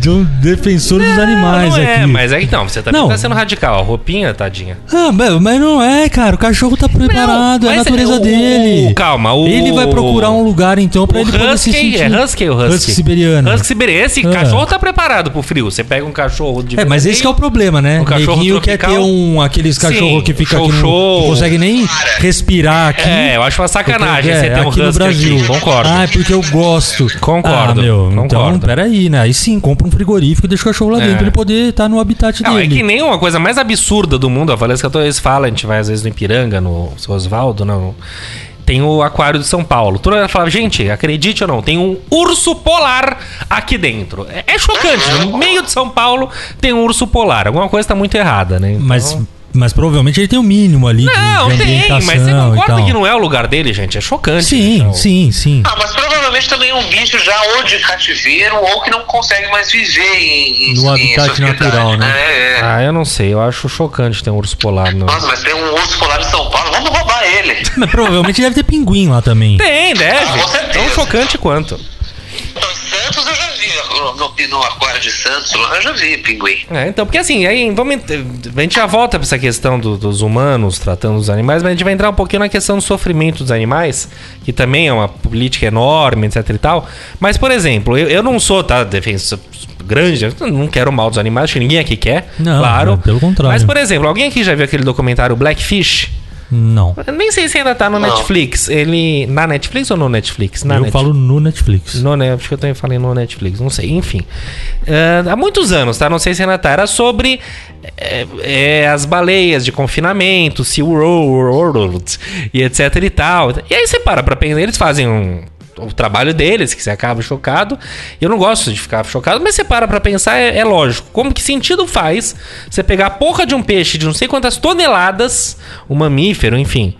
de um defensor dos animais não é, aqui. mas é que não, você também Não. tá sendo radical. Roupinha, tadinha. Ah, mas não é, cara. O cachorro tá preparado, é a natureza o- dele. calma, o- Ele vai procurar um lugar, então, pra O ele poder se husky, sentir. é husky ou husky? Husky siberiano. Husky siberiano. Esse Ah. cachorro tá preparado pro frio. Você pega um cachorro de É, mas esse que é o problema, né? Um cachorro Neguinho quer ter um, aqueles cachorros que fica show, aqui no, show. não consegue nem respirar aqui. É, eu acho uma sacanagem Porque, você é, ter um aqui no Brasil. aqui. Concordo. Ah, é porque eu gosto. Concordo, Ah, meu, então, concordo. peraí, né? Aí sim, compra um frigorífico e deixa o cachorro lá É. dentro pra ele poder estar no habitat Não, é dele. que nem uma coisa mais absurda do mundo. A Valesca toda vez fala, a gente vai às vezes no Ipiranga, no seu Osvaldo, não. Tem o aquário de São Paulo. Toda hora fala, gente, acredite ou não, tem um urso polar aqui dentro. É, é chocante. No meio de São Paulo tem um urso polar. Alguma coisa tá muito errada, né? Então- Mas, mas provavelmente ele tem o mínimo ali de- Não, de, tem, ambientação mas você concorda que não é o lugar dele, gente? É chocante. Sim, então. sim, sim. Ah, mas também é um bicho já ou de cativeiro ou que não consegue mais viver em, em No em habitat natural, né? É, é. Ah, eu não sei. Eu acho chocante ter um urso polar. Não. Nossa, mas tem um urso polar de São Paulo, vamos roubar ele. [laughs] Mas provavelmente deve ter pinguim lá também. Tem, deve. Ah, com certeza. Tão chocante quanto. Santos eu já no, no, no aquário de Santos lá eu já vi pinguim. É, então, porque assim, aí vamos, a gente já volta pra essa questão do- dos humanos tratando os animais, mas a gente vai entrar um pouquinho na questão do sofrimento dos animais, que também é uma política enorme, etc e tal. Mas, por exemplo, eu, eu não sou, tá, defensor grande, eu não quero mal dos animais, acho que ninguém aqui quer, Não, claro. é pelo contrário. Mas, por exemplo, alguém aqui já viu aquele documentário Blackfish? Não. Eu nem sei se ainda tá no Não. Netflix. Ele. Na Netflix ou no Netflix? Na eu Netflix. falo no Netflix. No, né, acho que eu também falei no Netflix, não sei, enfim. Ah, há muitos anos, tá? Não sei se ainda tá. Era sobre é, é, as baleias de confinamento, SeaWorld e etc e tal. E aí você para pra pensar, eles fazem um o trabalho deles, que você acaba chocado. Eu não gosto de ficar chocado, mas você para pra pensar, é, é lógico. Como que sentido faz você pegar a porra de um peixe de não sei quantas toneladas, um mamífero, enfim,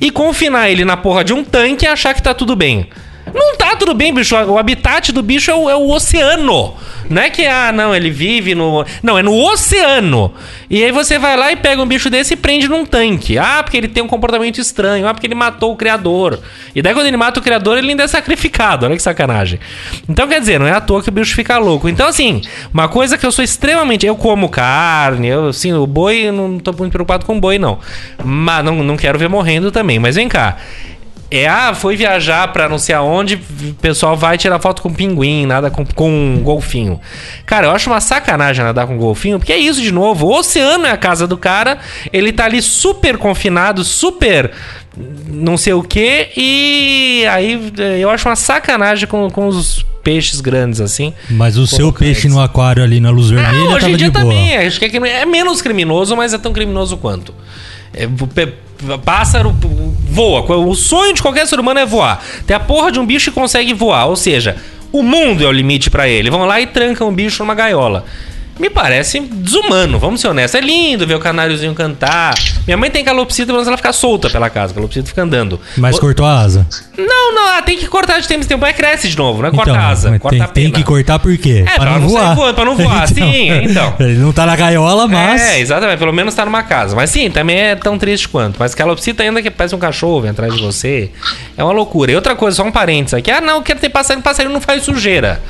e confinar ele na porra de um tanque e achar que tá tudo bem? Não tá tudo bem, bicho. O habitat do bicho é o, é o oceano. Não é que, ah, não, ele vive no. Não, é no oceano. E aí você vai lá e pega um bicho desse e prende num tanque. Ah, porque ele tem um comportamento estranho. Ah, porque ele matou o criador. E daí quando ele mata o criador, ele ainda é sacrificado. Olha que sacanagem. Então, quer dizer, não é à toa que o bicho fica louco. Então, assim, uma coisa que eu sou extremamente. Eu como carne, eu, assim, o boi, eu não tô muito preocupado com o boi, não. Mas não, não quero ver morrendo também. Mas vem cá. É, ah, foi viajar pra não sei aonde, o pessoal vai tirar foto com pinguim, nada com, com um golfinho. Cara, eu acho uma sacanagem nadar com golfinho, porque é isso de novo. O oceano é a casa do cara, ele tá ali super confinado, super não sei o que, e aí eu acho uma sacanagem com, com os peixes grandes assim. Mas o seu peixe eles. no aquário ali na luz vermelha Ah, hoje em dia boa. também. Acho que é, é menos criminoso, mas é tão criminoso quanto. É, pássaro voa. O sonho de qualquer ser humano é voar. Tem a porra de um bicho que consegue voar. Ou seja, o mundo é o limite pra ele. Vão lá e trancam o bicho numa gaiola. Me parece desumano, vamos ser honestos. É lindo ver o canáriozinho cantar. Minha mãe tem calopsita, mas ela fica solta pela casa. Calopsita fica andando. Mas O- cortou a asa. Não, não, ah, tem que cortar de tempo em tempo. Aí cresce de novo, não é corta então, a asa, corta tem, a pena. tem que cortar por quê? É, pra não sair voando, pra não voar, [laughs] sim, então. [laughs] Ele não tá na gaiola, mas. É, exatamente. Pelo menos tá numa casa. Mas sim, também é tão triste quanto. Mas calopsita ainda que parece um cachorro vem atrás de você. É uma loucura. E outra coisa, só um parênteses aqui. Ah, não, quero ter passarinho. Passarinho não faz sujeira.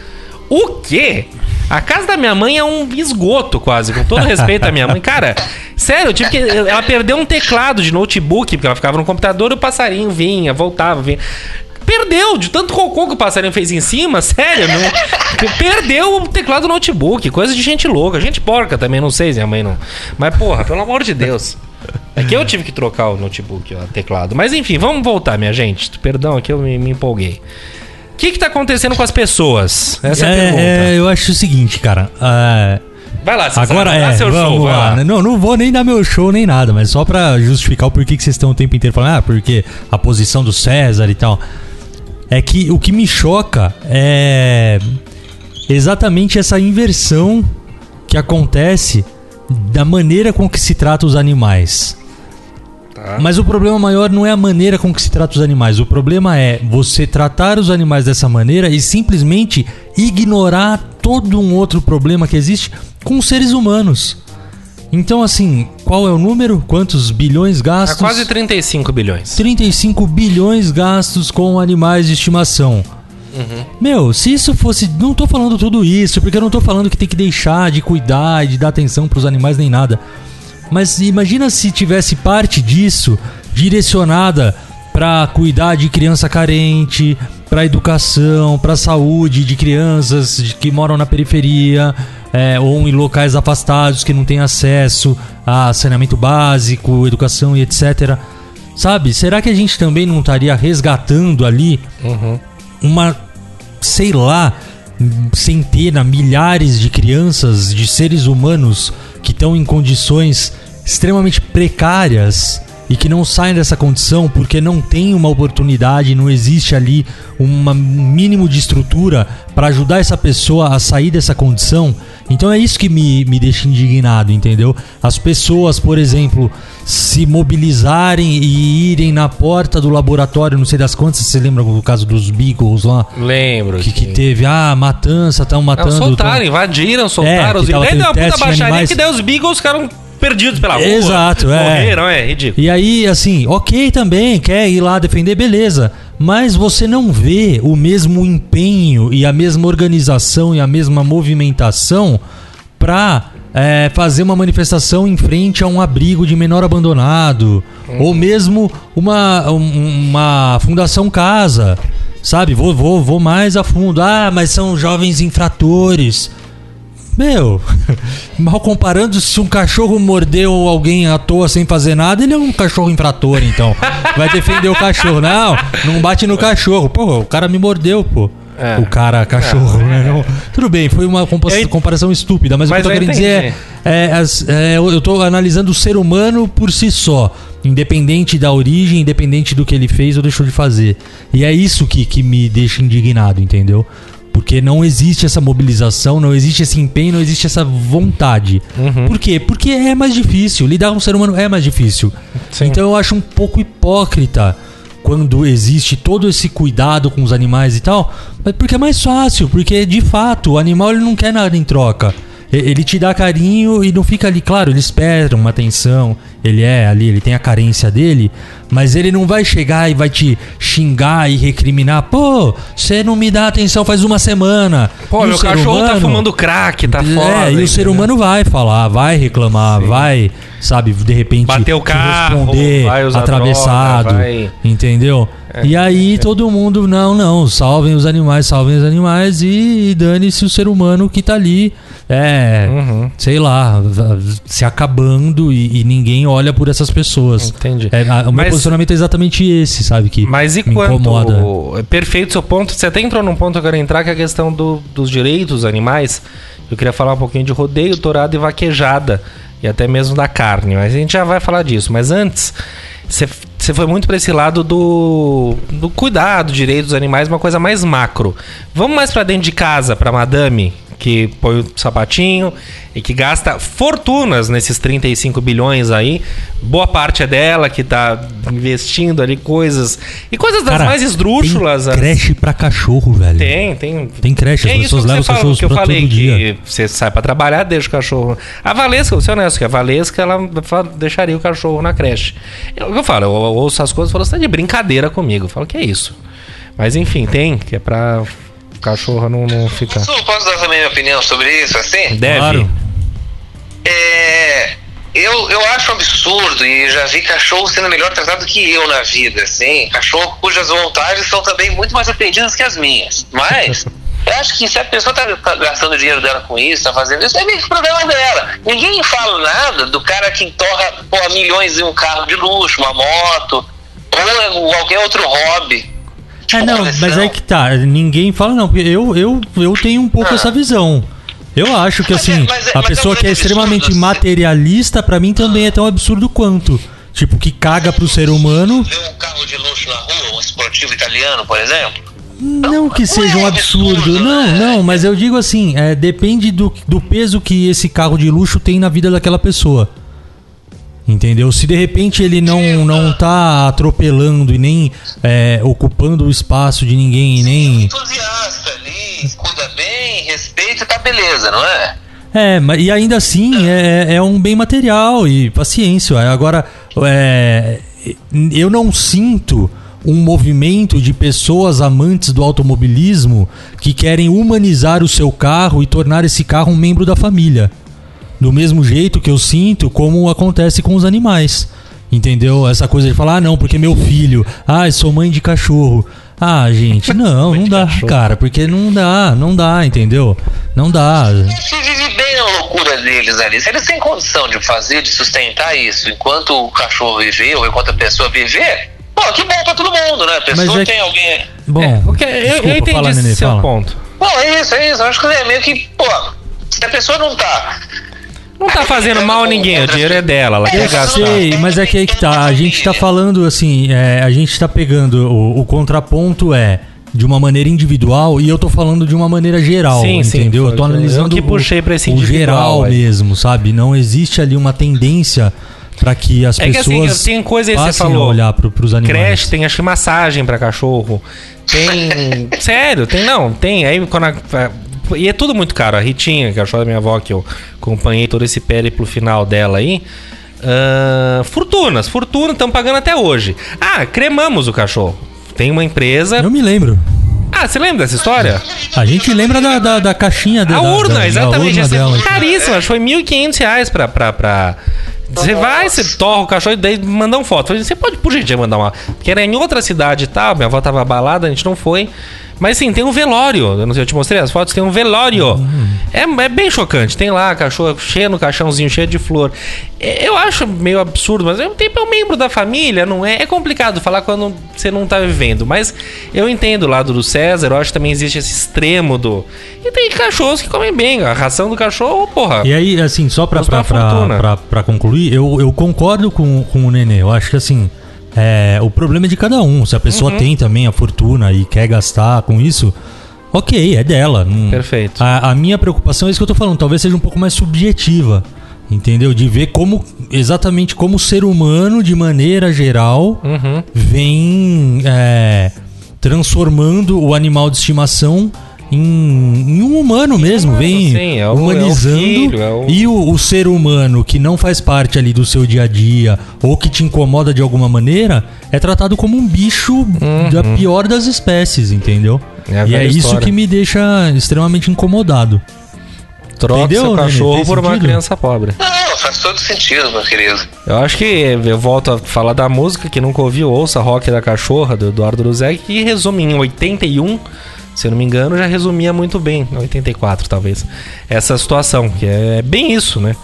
O quê? A casa da minha mãe é um esgoto, quase, com todo respeito à minha mãe. Cara, sério, eu tive que. Ela perdeu um teclado de notebook, porque ela ficava no computador e o passarinho vinha, voltava, vinha. Perdeu, de tanto cocô que o passarinho fez em cima, sério, não, perdeu o teclado do notebook, coisa de gente louca, gente porca também, não sei se minha mãe não. Mas porra, pelo amor de Deus. É que eu tive que trocar o notebook, o teclado. Mas enfim, vamos voltar, minha gente. Perdão, aqui eu me, me empolguei. O que que tá acontecendo com as pessoas? Essa é, a pergunta. É, é, eu acho o seguinte, cara. é, Vai lá, César, agora é, vamos show, lá. lá. Não, não vou nem dar meu show nem nada, mas só pra justificar o porquê que vocês estão o tempo inteiro falando, ah, porque a posição do César e tal. É que o que me choca é exatamente essa inversão que acontece da maneira com que se trata os animais. Tá. Mas o problema maior não é a maneira com que se trata os animais. O problema é você tratar os animais dessa maneira e simplesmente ignorar todo um outro problema que existe com os seres humanos. Então, assim, qual é o número? Quantos bilhões gastos? quase 35 bilhões. 35 bilhões gastos com animais de estimação. Meu, se isso fosse. Não tô falando tudo isso, porque eu não tô falando que tem que deixar de cuidar e de dar atenção pros animais nem nada. Mas imagina se tivesse parte disso direcionada pra cuidar de criança carente, pra educação, pra saúde de crianças que moram na periferia, é, ou em locais afastados que não têm acesso a saneamento básico, educação e etc. Sabe? Será que a gente também não estaria resgatando ali uma, sei lá, centena, milhares de crianças, de seres humanos que estão em condições extremamente precárias e que não saem dessa condição porque não tem uma oportunidade, não existe ali um mínimo de estrutura para ajudar essa pessoa a sair dessa condição. Então é isso que me, me deixa indignado, entendeu? As pessoas, por exemplo, se mobilizarem e irem na porta do laboratório, não sei das quantas, você lembra do caso dos Beagles lá? Lembro. Que, que teve, ah, matança, estão Não, matando. soltaram, tão- invadiram, soltaram É, os tava deu uma puta teste de baixaria animais. que perdidos pela rua. Exato, é. Morreram, é, ridículo. E aí, assim, ok também, quer ir lá defender, beleza. Mas você não vê o mesmo empenho e a mesma organização e a mesma movimentação pra é, fazer uma manifestação em frente a um abrigo de menor abandonado. Ou mesmo uma, um- uma fundação casa. Sabe? Vou, vou, vou mais a fundo. Ah, mas são jovens infratores. Meu, [laughs] mal comparando, se um cachorro mordeu alguém à toa sem fazer nada, ele é um cachorro infrator, então. Vai defender o cachorro. Não, não bate no cachorro. Pô, o cara me mordeu, pô. É. o cara cachorro, É. né? Tudo bem, foi uma comparação estúpida, mas, Mas o que eu tô querendo dizer é, é, é, eu eu tô analisando o ser humano por si só, independente da origem, independente do que ele fez ou deixou de fazer. E é isso que, que me deixa indignado, entendeu? Porque não existe essa mobilização, não existe esse empenho, não existe essa vontade. Uhum. Por quê? Porque é mais difícil. Lidar com o ser humano é mais difícil. Sim. Então eu acho um pouco hipócrita quando existe todo esse cuidado com os animais e tal, mas porque é mais fácil, porque de fato o animal ele não quer nada em troca. Ele te dá carinho e não fica ali, claro, ele espera uma atenção, ele é ali, ele tem a carência dele, mas ele não vai chegar e vai te xingar e recriminar, pô, você não me dá atenção faz uma semana. Pô, E o meu cachorro tá humano- fumando crack, tá foda. é, e o ser entendeu? humano vai falar, vai reclamar, vai, sabe, de repente Bater o carro, responder vai usar atravessado, droga, vai- entendeu? É, e aí todo mundo, não, não, salvem os animais, salvem os animais e, e dane-se o ser humano que tá ali, é, Uhum. sei lá, se acabando e, e ninguém olha por essas pessoas. Entendi. É, a- o meu posicionamento é exatamente esse, sabe, que Mas e me incomoda. quanto. É perfeito seu ponto. Você até entrou num ponto que eu quero entrar, que é a questão do- dos direitos dos animais. Eu queria falar um pouquinho de rodeio, tourada e vaquejada. E até mesmo da carne. Mas a gente já vai falar disso. Mas antes, você, você foi muito para esse lado do, do cuidado, direito dos animais, uma coisa mais macro. Vamos mais para dentro de casa, para madame, que põe o sapatinho e que gasta fortunas nesses 35 bilhões aí. Boa parte é dela que tá investindo ali coisas. E coisas das Cara, mais esdrúxulas. Tem as- creche pra cachorro, velho. Tem, tem. Tem creche, as É pessoas levam os cachorros que eu pra falei todo que dia. você sai pra trabalhar, deixa o cachorro. A Valesca, vou ser honesto, que a Valesca ela deixaria o cachorro na creche. Eu, eu falo, eu ouço as coisas e falo, você tá de brincadeira comigo. Eu falo, que é isso? Mas enfim, tem, que é pra cachorro não, não ficar. Posso, posso dar também minha opinião sobre isso, assim? Deve. Claro. É, eu, eu acho um absurdo e já vi cachorro sendo melhor tratado que eu na vida, assim. Cachorro cujas vontades são também muito mais atendidas que as minhas. Mas [laughs] eu acho que se a pessoa tá, tá gastando o dinheiro dela com isso, tá fazendo isso, é meio que problema dela. Ninguém fala nada do cara que torra pô, milhões em um carro de luxo, uma moto, ou qualquer outro hobby. É, Tipo, não, coleção. mas é que tá, ninguém fala não, porque eu, eu, eu tenho um pouco Ah. essa visão. Eu acho que assim, é- mas é- a mas é pessoa que é extremamente absurdo, assim. materialista, pra mim também é tão absurdo quanto. Tipo, que caga pro ser humano. Ver um carro de luxo na rua, um esportivo italiano, por exemplo. Não que seja um é absurdo, absurdo, não, né? não, mas eu digo assim, é, depende do, do peso que esse carro de luxo tem na vida daquela pessoa. Entendeu? Se de repente ele não, não tá atropelando e nem é, ocupando o espaço de ninguém e nem. entusiasta ali, cuida bem, respeita, tá beleza, não é? É, mas e ainda assim é, é um bem material e paciência. Agora, é, eu não sinto um movimento de pessoas amantes do automobilismo que querem humanizar o seu carro e tornar esse carro um membro da família. Do mesmo jeito que eu sinto como acontece com os animais. Entendeu? Essa coisa de falar, ah, não, porque meu filho, ah, eu sou mãe de cachorro. Ah, gente, [laughs] não, não dá, cara, porque não dá, não dá, entendeu? Não dá. Se vive bem na loucura deles ali. Se eles têm condição de fazer, de sustentar isso enquanto o cachorro viver ou enquanto a pessoa viver, pô, que bom pra todo mundo, né? A pessoa é tem que- alguém. Bom, É, o que- eu, desculpa, eu entendi fala, esse Nenê, seu fala. ponto. Bom, é isso, é isso. Eu acho que é meio que, pô, se a pessoa não tá. Não tá fazendo mal a ninguém, o dinheiro é dela, ela quer Eu gastar. sei, mas é que aí que tá. A gente tá falando assim, é, a gente tá pegando o, o contraponto é de uma maneira individual e eu tô falando de uma maneira geral, Sim, sim, entendeu? foi- eu tô eu analisando que puxei pra esse o individual geral aí. mesmo, sabe? Não existe ali uma tendência pra que as É que assim, pessoas tem coisa aí que você falou. a olhar pro, pros animais. Creche, tem acho que massagem pra cachorro. Tem. [laughs] Sério, tem não. Tem. Aí quando a- E é tudo muito caro. A Ritinha, que é a da minha avó, que eu acompanhei todo esse périplo final dela aí. ah, fortunas, fortuna, estão pagando até hoje. Ah, cremamos o cachorro. Tem uma empresa. Eu me lembro. Ah, você lembra dessa história? A gente lembra da, da, da caixinha A da, da- urna, da- da exatamente. urna Essa dela. é caríssima, acho que foi 1.500 reais pra. pra, pra... Você vai, você torra o cachorro e daí mandar uma foto. Você pode, por gentileza, mandar uma. Porque era em outra cidade e tal, minha avó tava abalada, a gente não foi. Mas sim, tem um velório. Eu não sei, eu te mostrei as fotos, tem um velório. É, é bem chocante. Tem lá cachorro cheio no caixãozinho, cheio de flor. É, Eu acho meio absurdo, mas ao mesmo tempo é um membro da família, não é? É complicado falar quando você não tá vivendo. Mas eu entendo o lado do César, eu acho que também existe esse extremo do. E tem cachorros que comem bem. A ração do cachorro, porra. E aí, assim, só pra, pra, pra, pra concluir, eu, eu concordo com, com o Nenê. Eu acho que, assim, é, o problema é de cada um. Se a pessoa Uhum. tem também a fortuna e quer gastar com isso, ok, é dela. Não- Perfeito. A, a minha preocupação é isso que eu tô falando, talvez seja um pouco mais subjetiva. Entendeu? De ver como, exatamente como o ser humano, de maneira geral, Uhum. vem é, transformando o animal de estimação em, em um humano mesmo, vem sim, é o- humanizando é o filho, é o- e o, o ser humano que não faz parte ali do seu dia a dia ou que te incomoda de alguma maneira é tratado como um bicho da pior das espécies, entendeu? Uhum. É e é isso história. que me deixa extremamente incomodado. Troca Entendeu, seu Nenê? cachorro por uma criança pobre. Não, faz todo sentido, meu querido. Eu acho que eu volto a falar da música, que nunca ouviu, ouça Rock da Cachorra, do Eduardo Luzek, que resume em 81, se eu não me engano, já resumia muito bem, em 84 talvez, essa situação, que é bem isso, né?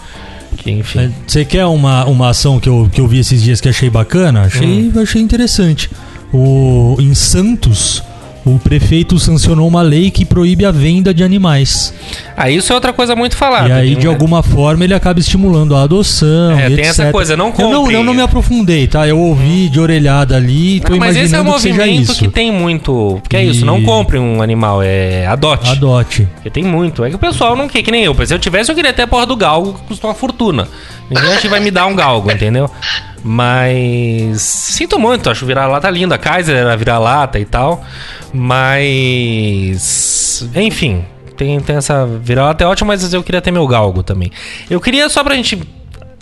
Que, enfim. Você quer uma, uma ação que eu, que eu vi esses dias que achei bacana? Achei, Hum. achei interessante. O, em Santos, o prefeito sancionou uma lei que proíbe a venda de animais. Ah, isso é outra coisa muito falada. e aí, de alguma forma, ele acaba estimulando a adoção. É, tem essa etc. coisa, não eu não, compre. eu não me aprofundei, tá? Eu ouvi de orelhada ali e tô Não, mas esse é um que movimento isso. que tem muito. Que é E- isso, não compre um animal, é adote. Adote. Porque tem muito. É que o pessoal não quer, que nem eu. Se eu tivesse, eu queria até a porra do galgo, que custa uma fortuna. Ninguém acha que vai me dar um galgo, entendeu? Mas. Sinto muito, acho vira-lata linda. Kaiser era vira-lata e tal. Mas. Enfim. Tem, tem essa. Vira-lata é ótima, mas eu queria ter meu galgo também. Eu queria, só pra gente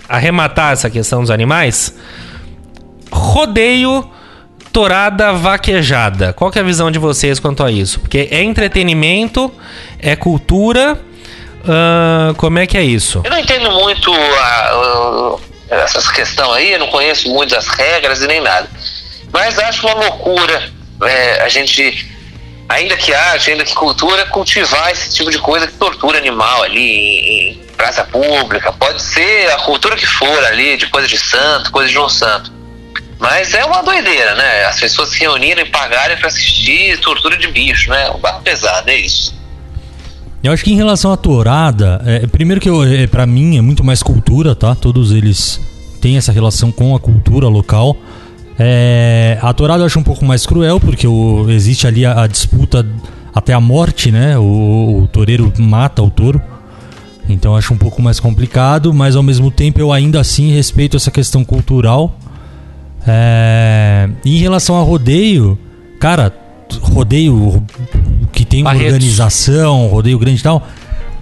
arrematar essa questão dos animais. Rodeio torada vaquejada. Qual é a visão de vocês quanto a isso? Porque é entretenimento, é cultura. ahn, como é que é isso? Eu não entendo muito a, essas questões aí, eu não conheço muito as regras e nem nada. Mas acho uma loucura é, a gente, ainda que arte, ainda que cultura, cultivar esse tipo de coisa que tortura animal ali em, em praça pública. Pode ser a cultura que for ali, de coisa de santo, coisa de um santo. Mas é uma doideira, né? As pessoas se reunirem e pagarem pra assistir tortura de bicho, né? Um barro pesado, é isso. Eu acho que em relação à tourada, é, primeiro que é, para mim é muito mais cultura, tá? Todos eles têm essa relação com a cultura local. É, a tourada eu acho um pouco mais cruel, porque o- existe ali a, a disputa até a morte, né? O, o toureiro mata o touro. Então eu acho um pouco mais complicado, mas ao mesmo tempo eu ainda assim respeito essa questão cultural. É, em relação a rodeio, cara, rodeio tem uma Barretos. organização, rodeio grande e tal.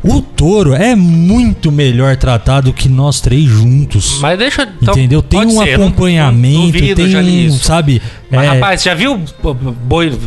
O touro é muito melhor tratado que nós três juntos. Mas deixa. então, entendeu? Tem um ser, não- acompanhamento, não duvido, tem um, sabe? Mas, é, rapaz, já viu bo- boi.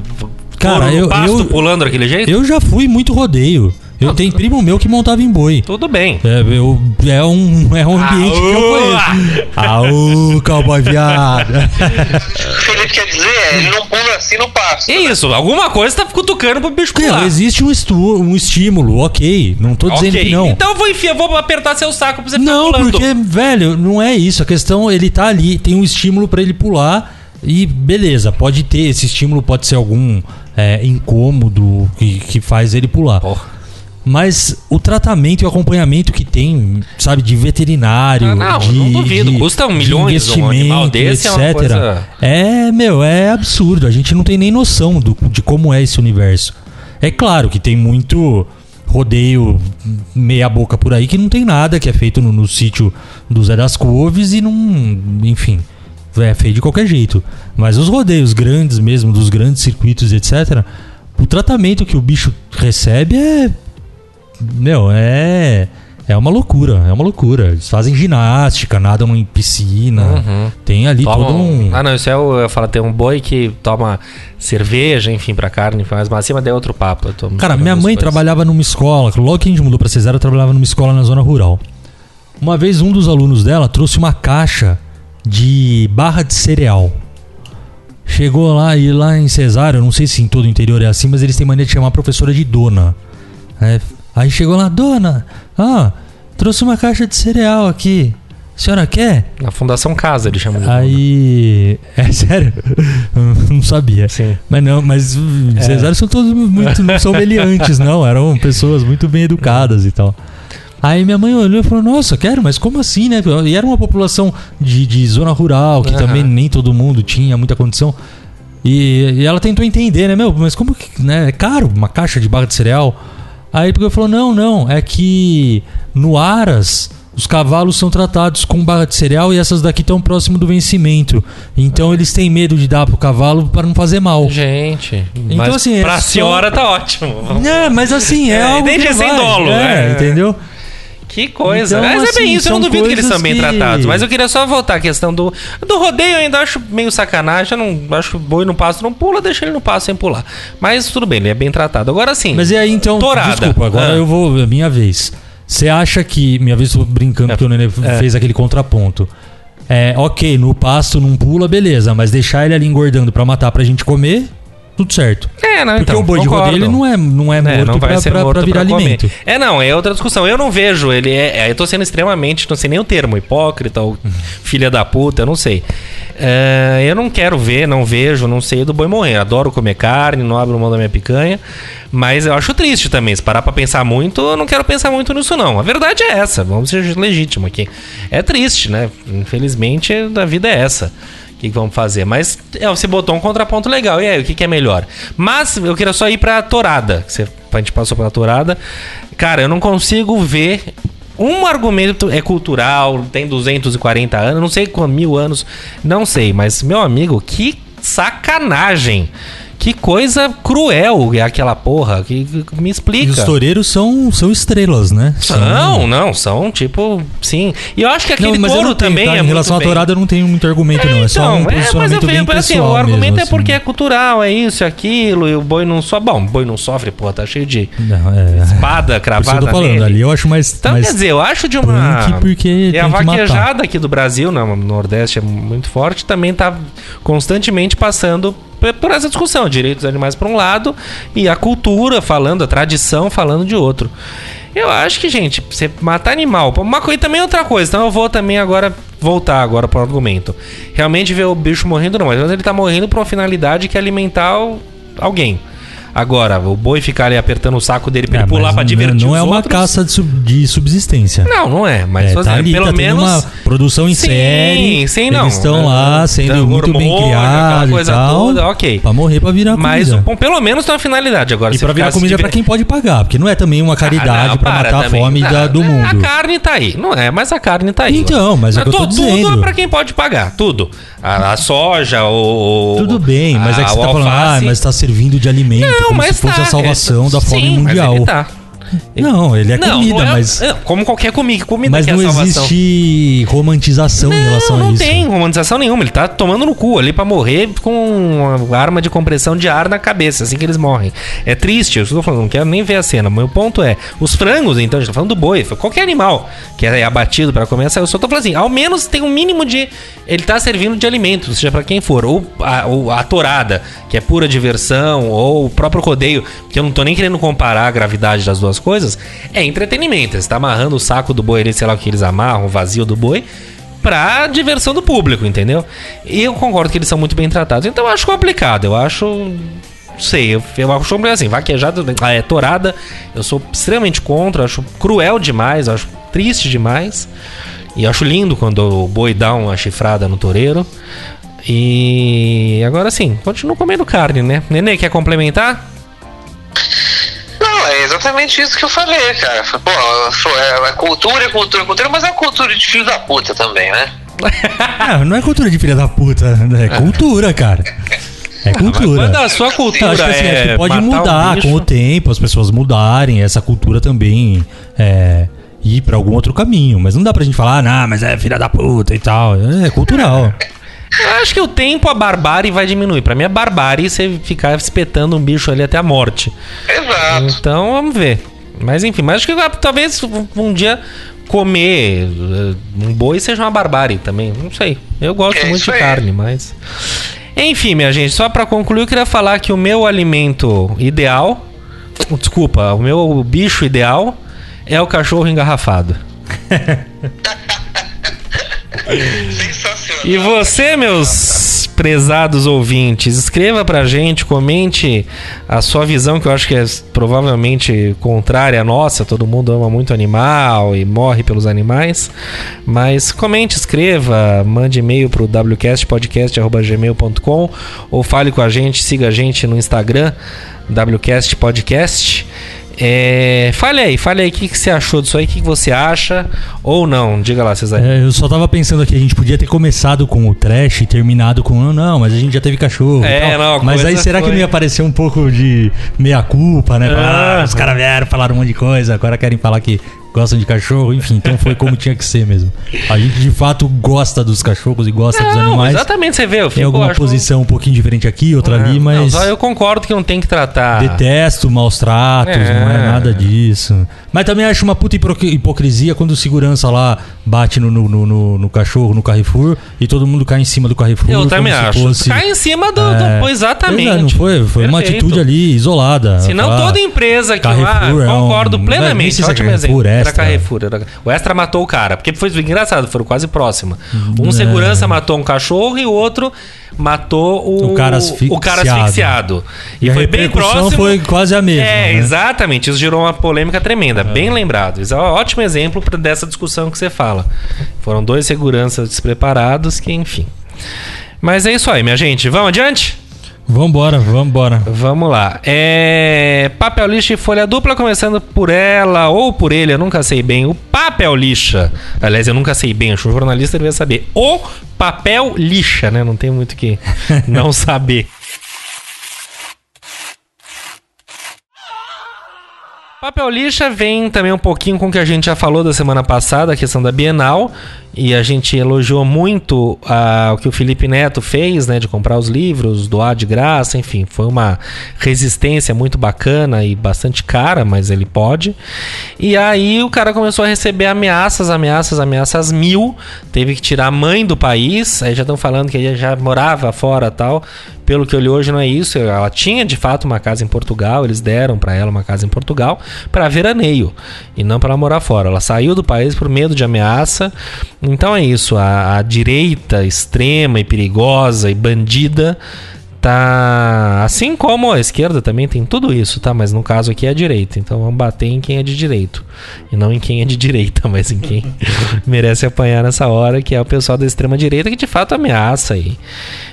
Cara, eu- pasto eu- pulando daquele jeito? eu já fui muito rodeio. Eu tenho primo meu que montava em boi. Tudo bem. É, eu, é, um, é um ambiente que eu Aô! conheço. Aô, cowboy viado. O Felipe quer dizer, é, ele não pula assim no pasto. Que isso? Alguma coisa tá cutucando pro bicho Não, pular. existe um, estu, um estímulo, ok. Não tô dizendo Ok, que não. Então eu vou enfiar, vou apertar seu saco pra você ficar Não, pulando. porque, velho, não é isso. A questão, ele tá ali, tem um estímulo pra ele pular e beleza, pode ter. Esse estímulo pode ser algum é, incômodo que, que faz ele pular. Porra. Mas o tratamento e o acompanhamento que tem, sabe, de veterinário, Ah, não, de, não duvido. de- Custa de milhões um animal investimento, desse, é etc. uma coisa- É, meu, é absurdo. A gente não tem nem noção do, de como é esse universo. É claro que tem muito rodeio meia boca por aí que não tem nada, que é feito no, no sítio do Zé das Couves e não, enfim, é feito de qualquer jeito. Mas os rodeios grandes mesmo, dos grandes circuitos, etc. O tratamento que o bicho recebe é meu, é. É uma loucura, é uma loucura. Eles fazem ginástica, nadam em piscina. Uhum. Tem ali Toma todo um. Ah, não, isso é o. Eu falo, tem um boi que toma cerveja, enfim, pra carne, mais macia, mas daí é outro papo. Cara, minha mãe coisas. trabalhava numa escola. Logo que a gente mudou pra Cesário, eu trabalhava numa escola na zona rural. Uma vez um dos alunos dela trouxe uma caixa de barra de cereal. Chegou lá e lá em Cesário, eu não sei se em todo o interior é assim, mas eles têm mania de chamar a professora de dona. É, aí chegou lá, dona, ah, trouxe uma caixa de cereal aqui. A senhora quer? Na Fundação Casa ele chama de Aí. [laughs] É sério? [laughs] não sabia. Sim. Mas não, mas uh, Cesário são todos muito. Não são meliantes, não. Eram pessoas muito bem educadas e tal. Aí minha mãe olhou e falou: Nossa, quero, mas como assim, né? E era uma população de, de zona rural, que Aham. também nem todo mundo tinha muita condição. E, e ela tentou entender, né? Meu, mas como que. Né? É caro uma caixa de barra de cereal? Aí ele falou: Não, não, é que no Aras. Os cavalos são tratados com barra de cereal e essas daqui estão próximo do vencimento. Então eles têm medo de dar pro cavalo para não fazer mal. Gente, Então, mas assim, é pra só- senhora tá ótimo. É, mas assim, é, É, algo entendi, que vai, dolo, é, é. entendeu? Que coisa. Então, mas é assim, bem isso, eu não duvido que eles são bem que- tratados. Mas eu queria só voltar à questão do. Do rodeio eu ainda acho meio sacanagem. Eu não acho que boi no pasto não pula, deixa ele no pasto sem pular. Mas tudo bem, ele é bem tratado. Agora sim. Mas e aí então, Tourada. desculpa, agora Ah. eu vou, é minha vez. Você acha que, minha vez tô brincando É, porque o Nenê é. fez aquele contraponto. É, ok, no pasto não pula, beleza, mas deixar ele ali engordando pra matar pra gente comer, tudo certo. É, não, Porque então, o boi de concordo. rodeio ele não é, não é É, morto não vai pra, ser pra- morto pra virar pra alimento. É, não, é outra discussão. Eu não vejo ele. É, é, eu tô sendo extremamente, não sei nem o termo, hipócrita ou filha da puta, eu não sei. É, eu não quero ver, não vejo, não sei do boi morrer. Adoro comer carne, não abro mão da minha picanha. Mas eu acho triste também. Se parar pra pensar muito, eu não quero pensar muito nisso, não. A verdade é essa, vamos ser legítimo aqui. É triste, né? Infelizmente, a vida é essa. Que, que vamos fazer? Mas é, você botou um contraponto legal. E aí, o que, que é melhor? Mas eu queria só ir pra tourada. que Você, a gente passou pela tourada. Cara, eu não consigo ver. Um argumento é cultural, tem 240 anos, não sei quantos mil anos, não sei, mas meu amigo, que sacanagem! Que coisa cruel é aquela porra. Que, que- me E explica. os toureiros são, são estrelas, né? Não, não, são tipo, sim. E eu acho que aquele Não, não tenho, também tá? é Em relação à tourada eu não tenho muito argumento, não. É só um então, é, mas eu bem vejo, assim, pessoal o argumento mesmo, é assim. porque é cultural, é isso, é aquilo, e o boi não sofre. Bom, o boi não sofre, pô, tá cheio de Não, é, espada por isso eu cravada tô falando, nele. ali eu acho mais... Então, mais quer dizer, eu acho de uma. porque e tem a que matar. vaquejada aqui do Brasil, no Nordeste é muito forte, também tá constantemente passando por essa discussão. Direitos dos animais por um lado e a cultura falando, a tradição falando de outro. Eu acho que, gente, você matar animal. Uma coisa também é outra coisa. Então eu vou também agora voltar agora pro argumento. Realmente ver o bicho morrendo não, mas ele tá morrendo por uma finalidade que é alimentar o- alguém. Agora, o boi ficar ali apertando o saco dele pra É, ele pular mas pra divertir Não é uma outros. caça de, sub- de subsistência. Não, não é. Mas É, só tá ali, pelo tá menos. uma produção em Sim, série. sim, não. Eles estão lá sendo muito bem hormônio, criados e tal. toda, ok. Pra morrer pra virar Mas comida. bom, pelo menos tem uma finalidade agora. E pra virar comida diver- pra quem pode pagar, porque não é também uma caridade Ah, não, pra para matar a também. fome da- Ah, do A mundo. carne tá aí. Não é, mas a carne tá aí. Então, mas é o que eu tô tu- Tudo dizendo. é pra quem pode pagar. Tudo. A, a soja, o. Tudo bem, mas é que você tá o falando, ah, alface. mas tá servindo de alimento, Não, como mas se fosse tá, a salvação é- da fome sim, mundial. Mas ele tá. Não, ele é Não, comida, não é- mas, é, como qualquer comida, comida mas é não salvação. existe romantização em relação não, a não isso. tem romantização nenhuma. Ele tá tomando no cu ali pra morrer com uma arma de compressão de ar na cabeça, assim que eles morrem. É triste, eu estou falando, não quero nem ver a cena. Meu ponto é, os frangos, então, a gente tá falando do boi, qualquer animal que é abatido pra comer, eu só tô falando assim, ao menos tem um mínimo de. Ele tá servindo de alimento, seja pra quem for. Ou a, ou a torada, que é pura diversão, ou o próprio rodeio, que eu não tô nem querendo comparar a gravidade das duas coisas, é entretenimento. Você tá amarrando o saco do boi ali, sei lá o que eles amarram, o vazio do boi pra diversão do público, entendeu? E eu concordo que eles são muito bem tratados. Então eu acho complicado, eu acho. Sei, eu, eu acho complicado assim, vaquejada, ah, é torada, eu sou extremamente contra, acho cruel demais, acho triste demais. E acho lindo quando o boi dá uma chifrada no toureiro. E agora sim, continuo comendo carne, né? Nenê, quer complementar? Não, é exatamente isso que eu falei, cara. Pô, é, é cultura, é cultura, é cultura, mas é uma cultura de filho da puta também, né? [laughs] Ah, não é cultura de filha da puta, é cultura, cara. É cultura. Quando a sua cultura acho que assim, é acho que pode matar um mudar bicho- com o tempo, as pessoas mudarem, essa cultura também é, ir pra algum outro caminho. Mas não dá pra gente falar, ah, não, mas é filha da puta e tal. É cultural. [laughs] Eu acho que o tempo, a barbárie vai diminuir. Pra mim, a barbárie é você ficar espetando um bicho ali até a morte. Exato. Então, vamos ver. Mas enfim, mas acho que ah, talvez um dia comer eh, um boi seja uma barbárie também. Não sei. Eu gosto É muito de carne, mas. Enfim, minha gente, só pra concluir, eu queria falar que o meu alimento ideal, desculpa, o meu bicho ideal é o cachorro engarrafado. [laughs] Sensacional. E você, meus prezados ouvintes, escreva pra gente, comente a sua visão, que eu acho que é provavelmente contrária à nossa. Todo mundo ama muito animal e morre pelos animais. Mas comente, escreva, mande e-mail pro wcastpodcast.gmail.com ou fale com a gente, siga a gente no Instagram, WCast Podcast. É, fale aí, fale aí o que, que você achou disso aí, o que, que você acha ou não. Diga lá, Cesar. É, eu só tava pensando aqui, a gente podia ter começado com o trash e terminado com, "Ah, não, mas a gente já teve cachorro. É, tal." não, mas aí será que foi- não ia aparecer um pouco de meia-culpa, né? Ah, Ah, os caras vieram, falaram um monte de coisa, agora querem falar que gostam de cachorro, enfim, então foi como tinha que ser mesmo. A gente de fato gosta dos cachorros e gosta dos Não, animais. exatamente, você vê. Eu Tem fico, alguma acho- posição um pouquinho diferente aqui, outra ali, Não, mas. só eu concordo que não tem que tratar. Detesto maus tratos, É. não é nada disso. Mas também acho uma puta hipocrisia quando o segurança lá bate no, no, no- no- cachorro, no Carrefour, e todo mundo cai em cima do Carrefour. Eu também se acho. fosse- Cai em cima do. do- É. pô, exatamente. Pois é, Não foi, foi uma Perfeito. atitude ali isolada. Senão Falar, toda empresa que lá, Carrefour é concordo um- nem plenamente. se é Ótimo Carrefour, exemplo. Era Extra. Carrefour. Era... O Extra matou o cara. Porque foi engraçado, foram quase próximos. Um É. segurança matou um cachorro e o outro matou o, O cara asfixiado. o cara asfixiado. E, a foi bem próximo. foi quase a mesma. É, né? exatamente. Isso gerou uma polêmica tremenda. Bem lembrado. Isso é um ótimo exemplo dessa discussão que você fala. Foram dois seguranças despreparados que, enfim. Mas é isso aí, minha gente. Vamos adiante? Vambora, vambora. Vamos lá. É... Papel lixa e folha dupla, começando por ela ou por ele, eu nunca sei bem. O papel lixa. Aliás, eu nunca sei bem, acho que o jornalista devia saber. O papel lixa, né? Não tem muito que [laughs] não saber. Papel lixa vem também um pouquinho com o que a gente já falou da semana passada, a questão da Bienal. E a gente elogiou muito ah, o que o Felipe Neto fez, né? De comprar os livros, doar de graça, enfim. Foi uma resistência muito bacana e bastante cara, mas ele pode. E aí o cara começou a receber ameaças, ameaças, ameaças mil. Teve que tirar a mãe do país. Aí já estão falando que ele já morava fora tal. Pelo que eu li hoje não é isso. Ela tinha de fato uma casa em Portugal. Eles deram para ela uma casa em Portugal para veraneio e não para morar fora. Ela saiu do país por medo de ameaça. Então é isso. A, a direita extrema e perigosa e bandida tá assim como a esquerda também tem tudo isso, tá? Mas no caso aqui é a direita. Então vamos bater em quem é de direito e não em quem é de direita, [laughs] mas em quem [laughs] merece apanhar nessa hora, que é o pessoal da extrema direita que de fato ameaça aí.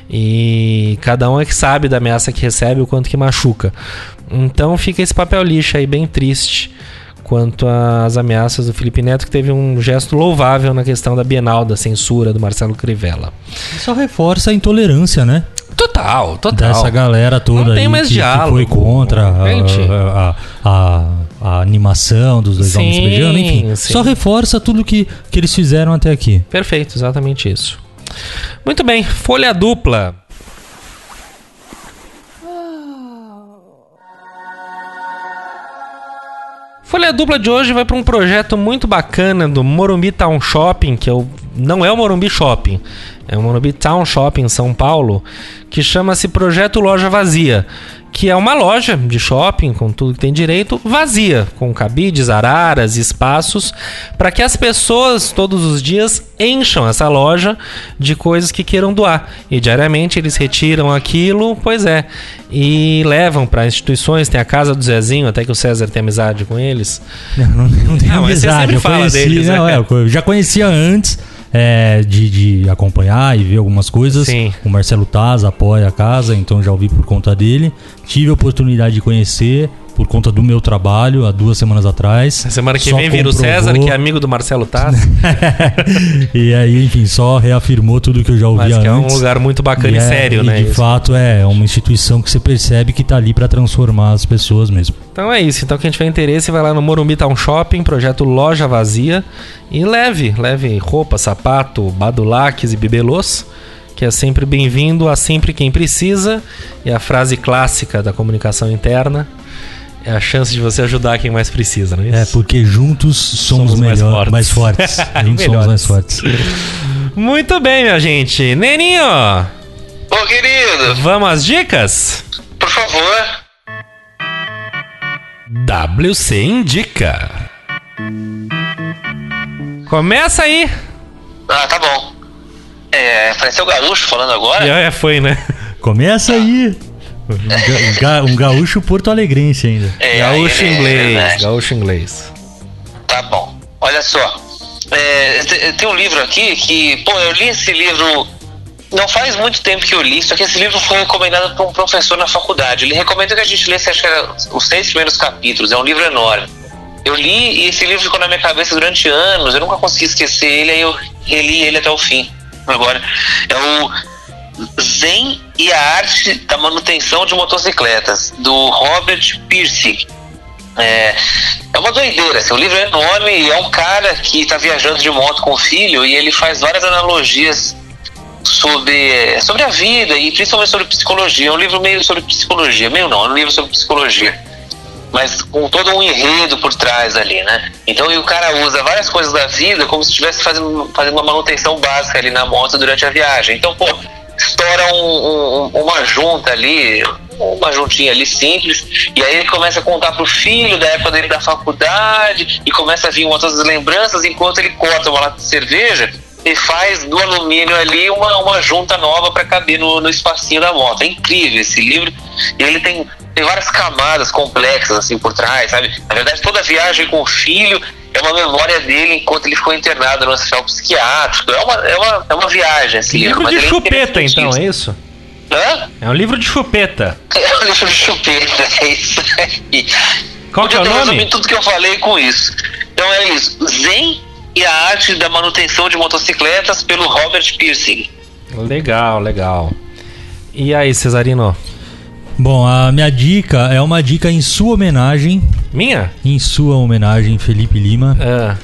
E cada um é que sabe da ameaça que recebe, o quanto que machuca. Então fica esse papel lixo aí bem triste quanto às ameaças do Felipe Neto, que teve um gesto louvável na questão da Bienal, da censura do Marcelo Crivella. Só reforça a intolerância, né? Total, total. Dessa galera toda Não tem aí mais que, que diálogo, foi contra a, a- a- a- animação dos dois Sim, homens beijando, enfim. sim. Só reforça tudo que, que eles fizeram até aqui. Perfeito, exatamente isso. Muito bem, folha dupla. Folha dupla de hoje vai para um projeto muito bacana do Morumbi Town Shopping, que é o, não é o Morumbi Shopping, é o Morumbi Town Shopping em São Paulo, que chama-se Projeto Loja Vazia, que é uma loja de shopping com tudo que tem direito, vazia, com cabides, araras, espaços, para que as pessoas todos os dias encham essa loja de coisas que queiram doar. E diariamente eles retiram aquilo, pois é, e levam para instituições. Tem a casa do Zezinho, até que o César tem amizade com eles. Não, não, não tem Não, amizade. Eu fala conheci, deles, não, né? é, eu já conhecia antes é, de, de acompanhar e ver algumas coisas. Sim. O Marcelo Taz apoia a casa, então já ouvi por conta dele. Tive a oportunidade de conhecer por conta do meu trabalho há duas semanas atrás. Na semana que vem vira o. César, que é amigo do Marcelo Taz, [laughs] e aí, enfim, só reafirmou tudo que eu já ouvia mas que é um antes. lugar muito bacana e, é- sério, e né? De isso. fato, é uma instituição que você percebe que tá ali para transformar as pessoas mesmo. Então é isso. Então quem tiver interesse vai lá no Morumbi Town Shopping, projeto Loja Vazia e leve, leve roupa, sapato, badulaques e bibelôs, que é sempre bem-vindo a sempre quem precisa. E a frase clássica da comunicação interna é a chance de você ajudar quem mais precisa, não é isso? É, porque juntos somos, Somos mais melhor, fortes. mais fortes. [laughs] juntos somos mais fortes. Muito bem, minha gente. Neninho! Ô, querido, Vamos às dicas? por favor. WC Indica. Começa aí. Ah, tá bom. É, pareceu o Gaúcho falando agora. É, foi, né? Começa aí. Um, ga- um gaúcho porto-alegrense ainda. É, Gaúcho é, é inglês. verdade. Gaúcho inglês. Tá bom. Olha só. É, te- tem um livro aqui que, pô, eu li esse livro. Não faz muito tempo que eu li, só que esse livro foi recomendado por um professor na faculdade. Ele recomendou que a gente lesse, acho que era os seis primeiros capítulos. É um livro enorme. Eu li e esse livro ficou na minha cabeça durante anos. Eu nunca consegui esquecer ele, aí eu reli ele até o fim. Agora. É o Zen e a Arte da Manutenção de Motocicletas, do Robert Pierce. É, é uma doideira, assim, o livro é enorme e é um cara que está viajando de moto com o filho e ele faz várias analogias sobre, sobre a vida e principalmente sobre psicologia. É um livro meio sobre psicologia, meio não, é um livro sobre psicologia. Mas com todo um enredo por trás ali, né? Então e o cara usa várias coisas da vida como se estivesse fazendo, fazendo uma manutenção básica ali na moto durante a viagem. Então, pô, estoura um- um- uma junta ali, uma juntinha ali simples, e aí ele começa a contar pro filho da época dele da faculdade, e começa a vir outras lembranças, enquanto ele corta uma lata de cerveja e faz do alumínio ali uma, uma junta nova para caber no, no espacinho da moto. É incrível esse livro, e ele tem, tem várias camadas complexas assim por trás, sabe? Na verdade, toda viagem com o filho é uma memória dele enquanto ele ficou internado no hospital psiquiátrico. É uma, é uma, é uma viagem esse livro. Livro mas de é chupeta, então, é isso? Hã? É um livro de chupeta. [laughs] É um livro de chupeta, é isso aí. Qual que é o nome? resumido tudo que eu falei com isso. Então é isso. Zen e a arte da manutenção de motocicletas pelo Robert Piercing. Legal, legal. E aí, Cesarino? Bom, a minha dica é uma dica em sua homenagem. Minha? Em sua homenagem, Felipe Lima. Ah,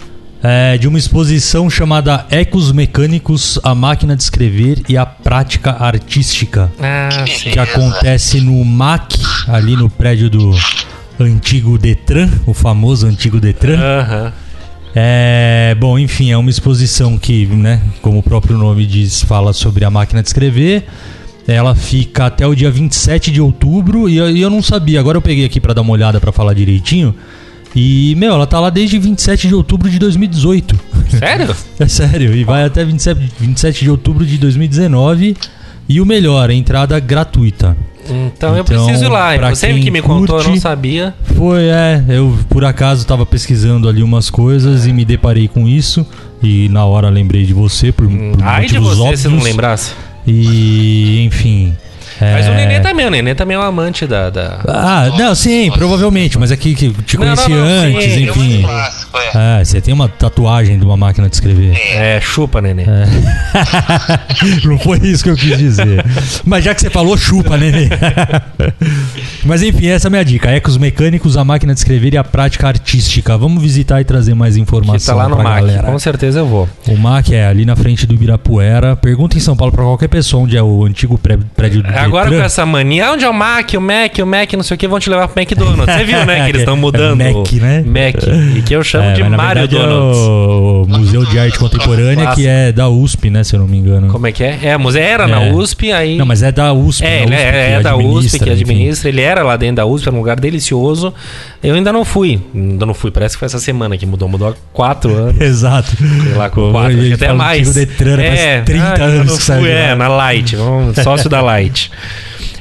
É, de uma exposição chamada Ecos Mecânicos, a máquina de escrever e a prática artística. ah, sim. Que acontece no MAC, ali no prédio do antigo Detran, o famoso antigo Detran. Aham. É, bom, enfim, é uma exposição que, né, como o próprio nome diz, fala sobre a máquina de escrever. Ela fica até o dia 27 de outubro e eu, e eu não sabia. Agora eu peguei aqui pra dar uma olhada pra falar direitinho. E, meu, ela tá lá desde 27 de outubro de 2018. Sério? [laughs] É sério, e vai até 27, 27 de outubro de 2019. E o melhor, entrada gratuita. Então, eu Então, preciso ir lá. Você que me contou, eu não curte- sabia. Foi, é, eu por acaso tava pesquisando ali umas coisas e me deparei com isso. E na hora lembrei de você por, por Ai de motivos você óbvios. se não lembrasse. E, enfim. Mas é... o Nenê também, o Nenê também é um amante da. da... Ah, não, sim, provavelmente, mas aqui que te Não, conheci não, não, sim, antes, eu enfim. clássico, é. É, você tem uma tatuagem de uma máquina de escrever. É, chupa, Nenê. [laughs] Não foi isso que eu quis dizer. Mas já que você falou, chupa, nenê. [laughs] Mas enfim, essa é a minha dica. Ecos mecânicos, a máquina de escrever e a prática artística. Vamos visitar e trazer mais Que informação tá lá no MAC. galera. Com certeza eu vou. O MAC é ali na frente do Ibirapuera. Pergunta em São Paulo pra qualquer pessoa onde é o antigo pré- prédio do Agora com essa mania, onde é o Mac, o Mac, o Mac, não sei o que, vão te levar pro McDonald's. Você viu, né? Que eles estão mudando. É [laughs] Mac, né? Mac. E que eu chamo É, de na Mario verdade é Donalds. o Museu de Arte Contemporânea, que é da USP, né? Se eu não me engano. Como é que é? É, museu era na É. USP, aí. Não, mas é da USP. É, da ele USP é, é da USP que enfim. administra. Ele era lá dentro da USP, era um lugar delicioso. Eu ainda não fui. Ainda não fui. Parece que foi essa semana que mudou. Mudou há quatro anos. [laughs] Exato. Sei lá, com quatro, até mais. antigo Detran, né? faz 30 ah, anos não que saiu. É, na Light, vamos- sócio da Light.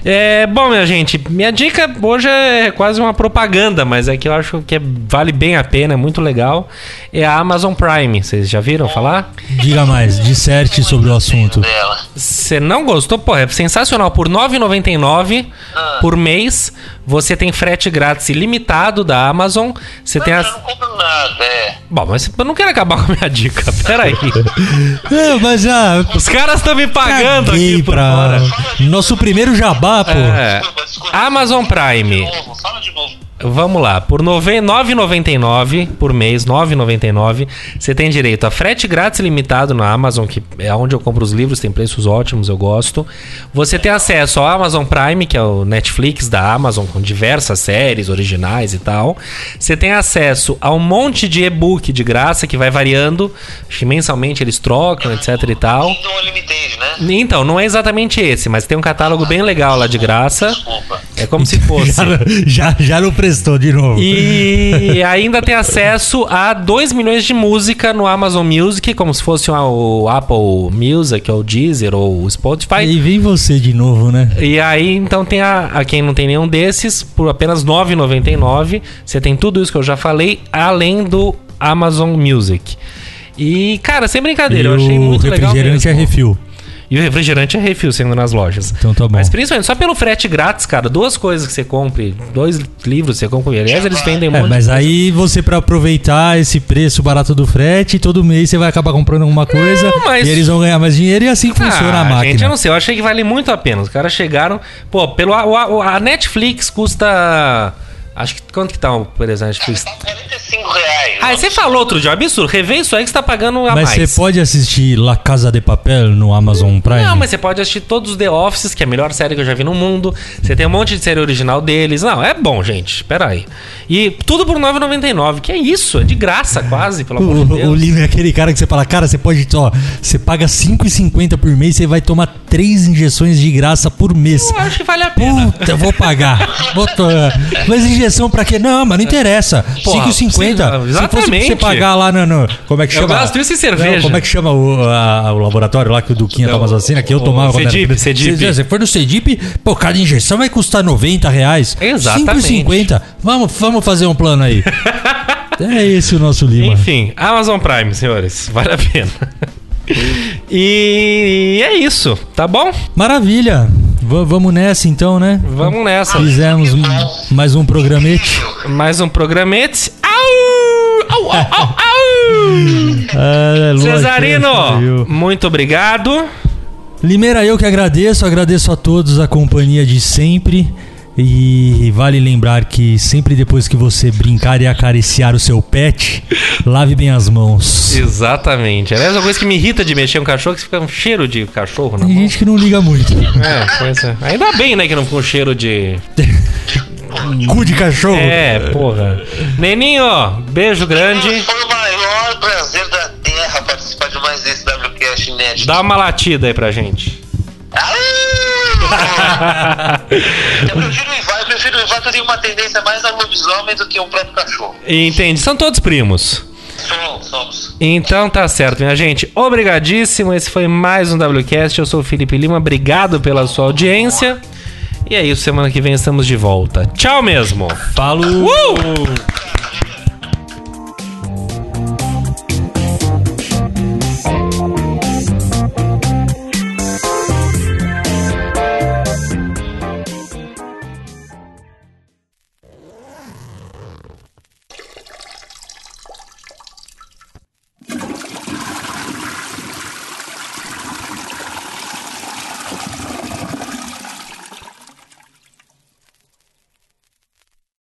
É, bom, minha gente, minha dica hoje é quase uma propaganda, mas é que eu acho que é- vale bem a pena, é muito legal. É a Amazon Prime. Vocês já viram falar? Diga mais, disserte sobre o assunto. Você não gostou? Pô, é sensacional. Por R$ 9,99 Ah. por mês, você tem frete grátis ilimitado da Amazon. Você tem Eu as. não compro nada, é. Bom, mas eu não quero acabar com a minha dica. Pera aí. Não, mas já. Os caras estão me pagando caguei aqui por pra. fora. Nosso primeiro jabá, pô. É. Desculpa, desculpa. Amazon Fala Prime. de novo, fala de novo. Vamos lá, por nove- R$ 9,99 por mês, R$ 9,99, você tem direito a frete grátis limitado na Amazon, que é onde eu compro os livros, tem preços ótimos, eu gosto. Você tem acesso ao Amazon Prime, que é o Netflix da Amazon, com diversas séries originais e tal. Você tem acesso a um monte de e-book de graça, que vai variando, acho que mensalmente eles trocam, etc e tal. Unlimited, né? Então, não é exatamente esse, mas tem um catálogo bem legal lá de graça. Desculpa. É como se fosse. [laughs] Já, já, já não prestou de novo. E ainda tem acesso a 2 milhões de música no Amazon Music, como se fosse o Apple Music, ou o Deezer, ou o Spotify. E vem você de novo, né? E aí, então, tem a, a quem não tem nenhum desses, por apenas R$ 9,99. Você tem tudo isso que eu já falei, além do Amazon Music. E, cara, sem brincadeira, e eu achei o muito legal. refrigerante é refil. E o refrigerante é refil sendo nas lojas. Então tá bom. Mas principalmente só pelo frete grátis, cara. Duas coisas que você compre, dois livros você compra. Aliás, eles vendem É, monte mas de coisa. aí você pra aproveitar esse preço barato do frete, todo mês você vai acabar comprando alguma coisa mas- e eles vão ganhar mais dinheiro e assim que funciona a Ah, máquina. Gente, eu não sei, eu achei que vale muito a pena. Os caras chegaram. Pô, pelo, a, a Netflix custa. Acho que quanto que tá, por exemplo, a Netflix? Tá 45 reais. Ah, você falou outro dia, absurdo. Revê isso aí que você tá pagando a Mas mais. você pode assistir La Casa de Papel no Amazon Prime? Não, mas você pode assistir todos os The Offices, que é a melhor série que eu já vi no mundo. Você tem um monte de série original deles. Não, é bom, gente. Pera aí. E tudo por R$ 9,99. Que é isso? É de graça, quase, pelo amor de O, Deus. o livro é aquele cara que você fala, cara, você pode, ó, você paga 5,50 por mês, você vai tomar três injeções de graça por mês. Eu acho que vale a pena. Puta, eu vou pagar. [laughs] Vou Mas injeção pra quê? Não, mas não interessa. Porra, 5,50. Se fosse pra você pagar lá no. no- como é que Eu chama? gasto isso em cerveja. Não, como é que chama o, a- o laboratório lá que o Duquinha toma as vacinas? Que eu o tomava quando era Cedip, criança. Cedip. Se você for no Cedip, pô, cada injeção vai custar 90 reais. Exatamente. 5,50. Vamos, vamos fazer um plano aí. [laughs] é esse o nosso Lima. Enfim, Amazon Prime, senhores. Vale a pena. [laughs] E é isso, tá bom? Maravilha. V- vamos nessa então, né? Vamos nessa. Fizemos mais um programete. Mais um programete. Au! Au, au, au, au! [laughs] Ah, né? Cesarino, Eu. muito obrigado. Limeira, eu que agradeço, agradeço a todos a companhia de sempre. E vale lembrar que sempre depois que você brincar e acariciar o seu pet, lave bem as mãos. Exatamente. Aliás, uma coisa que me irrita de mexer um cachorro é que fica um cheiro de cachorro na Tem mão. gente que não liga muito. É, pois é. Ainda bem, né, que não ficou um cheiro de. [laughs] Cu de cachorro. É, porra. Neninho, beijo grande. Foi o maior prazer da Terra participar de mais esse inédito. Dá uma latida aí pra gente. [laughs] Eu prefiro o Ivar, eu prefiro o Ivar que eu tenho uma tendência mais a lobisomem do que o próprio cachorro. Entende? São todos primos. Somos, somos. Então tá certo, minha gente. Obrigadíssimo. Esse foi mais um WCast. Eu sou o Felipe Lima. Obrigado pela sua audiência. E é isso. Semana que vem estamos de volta. Tchau mesmo. Falou! Uh!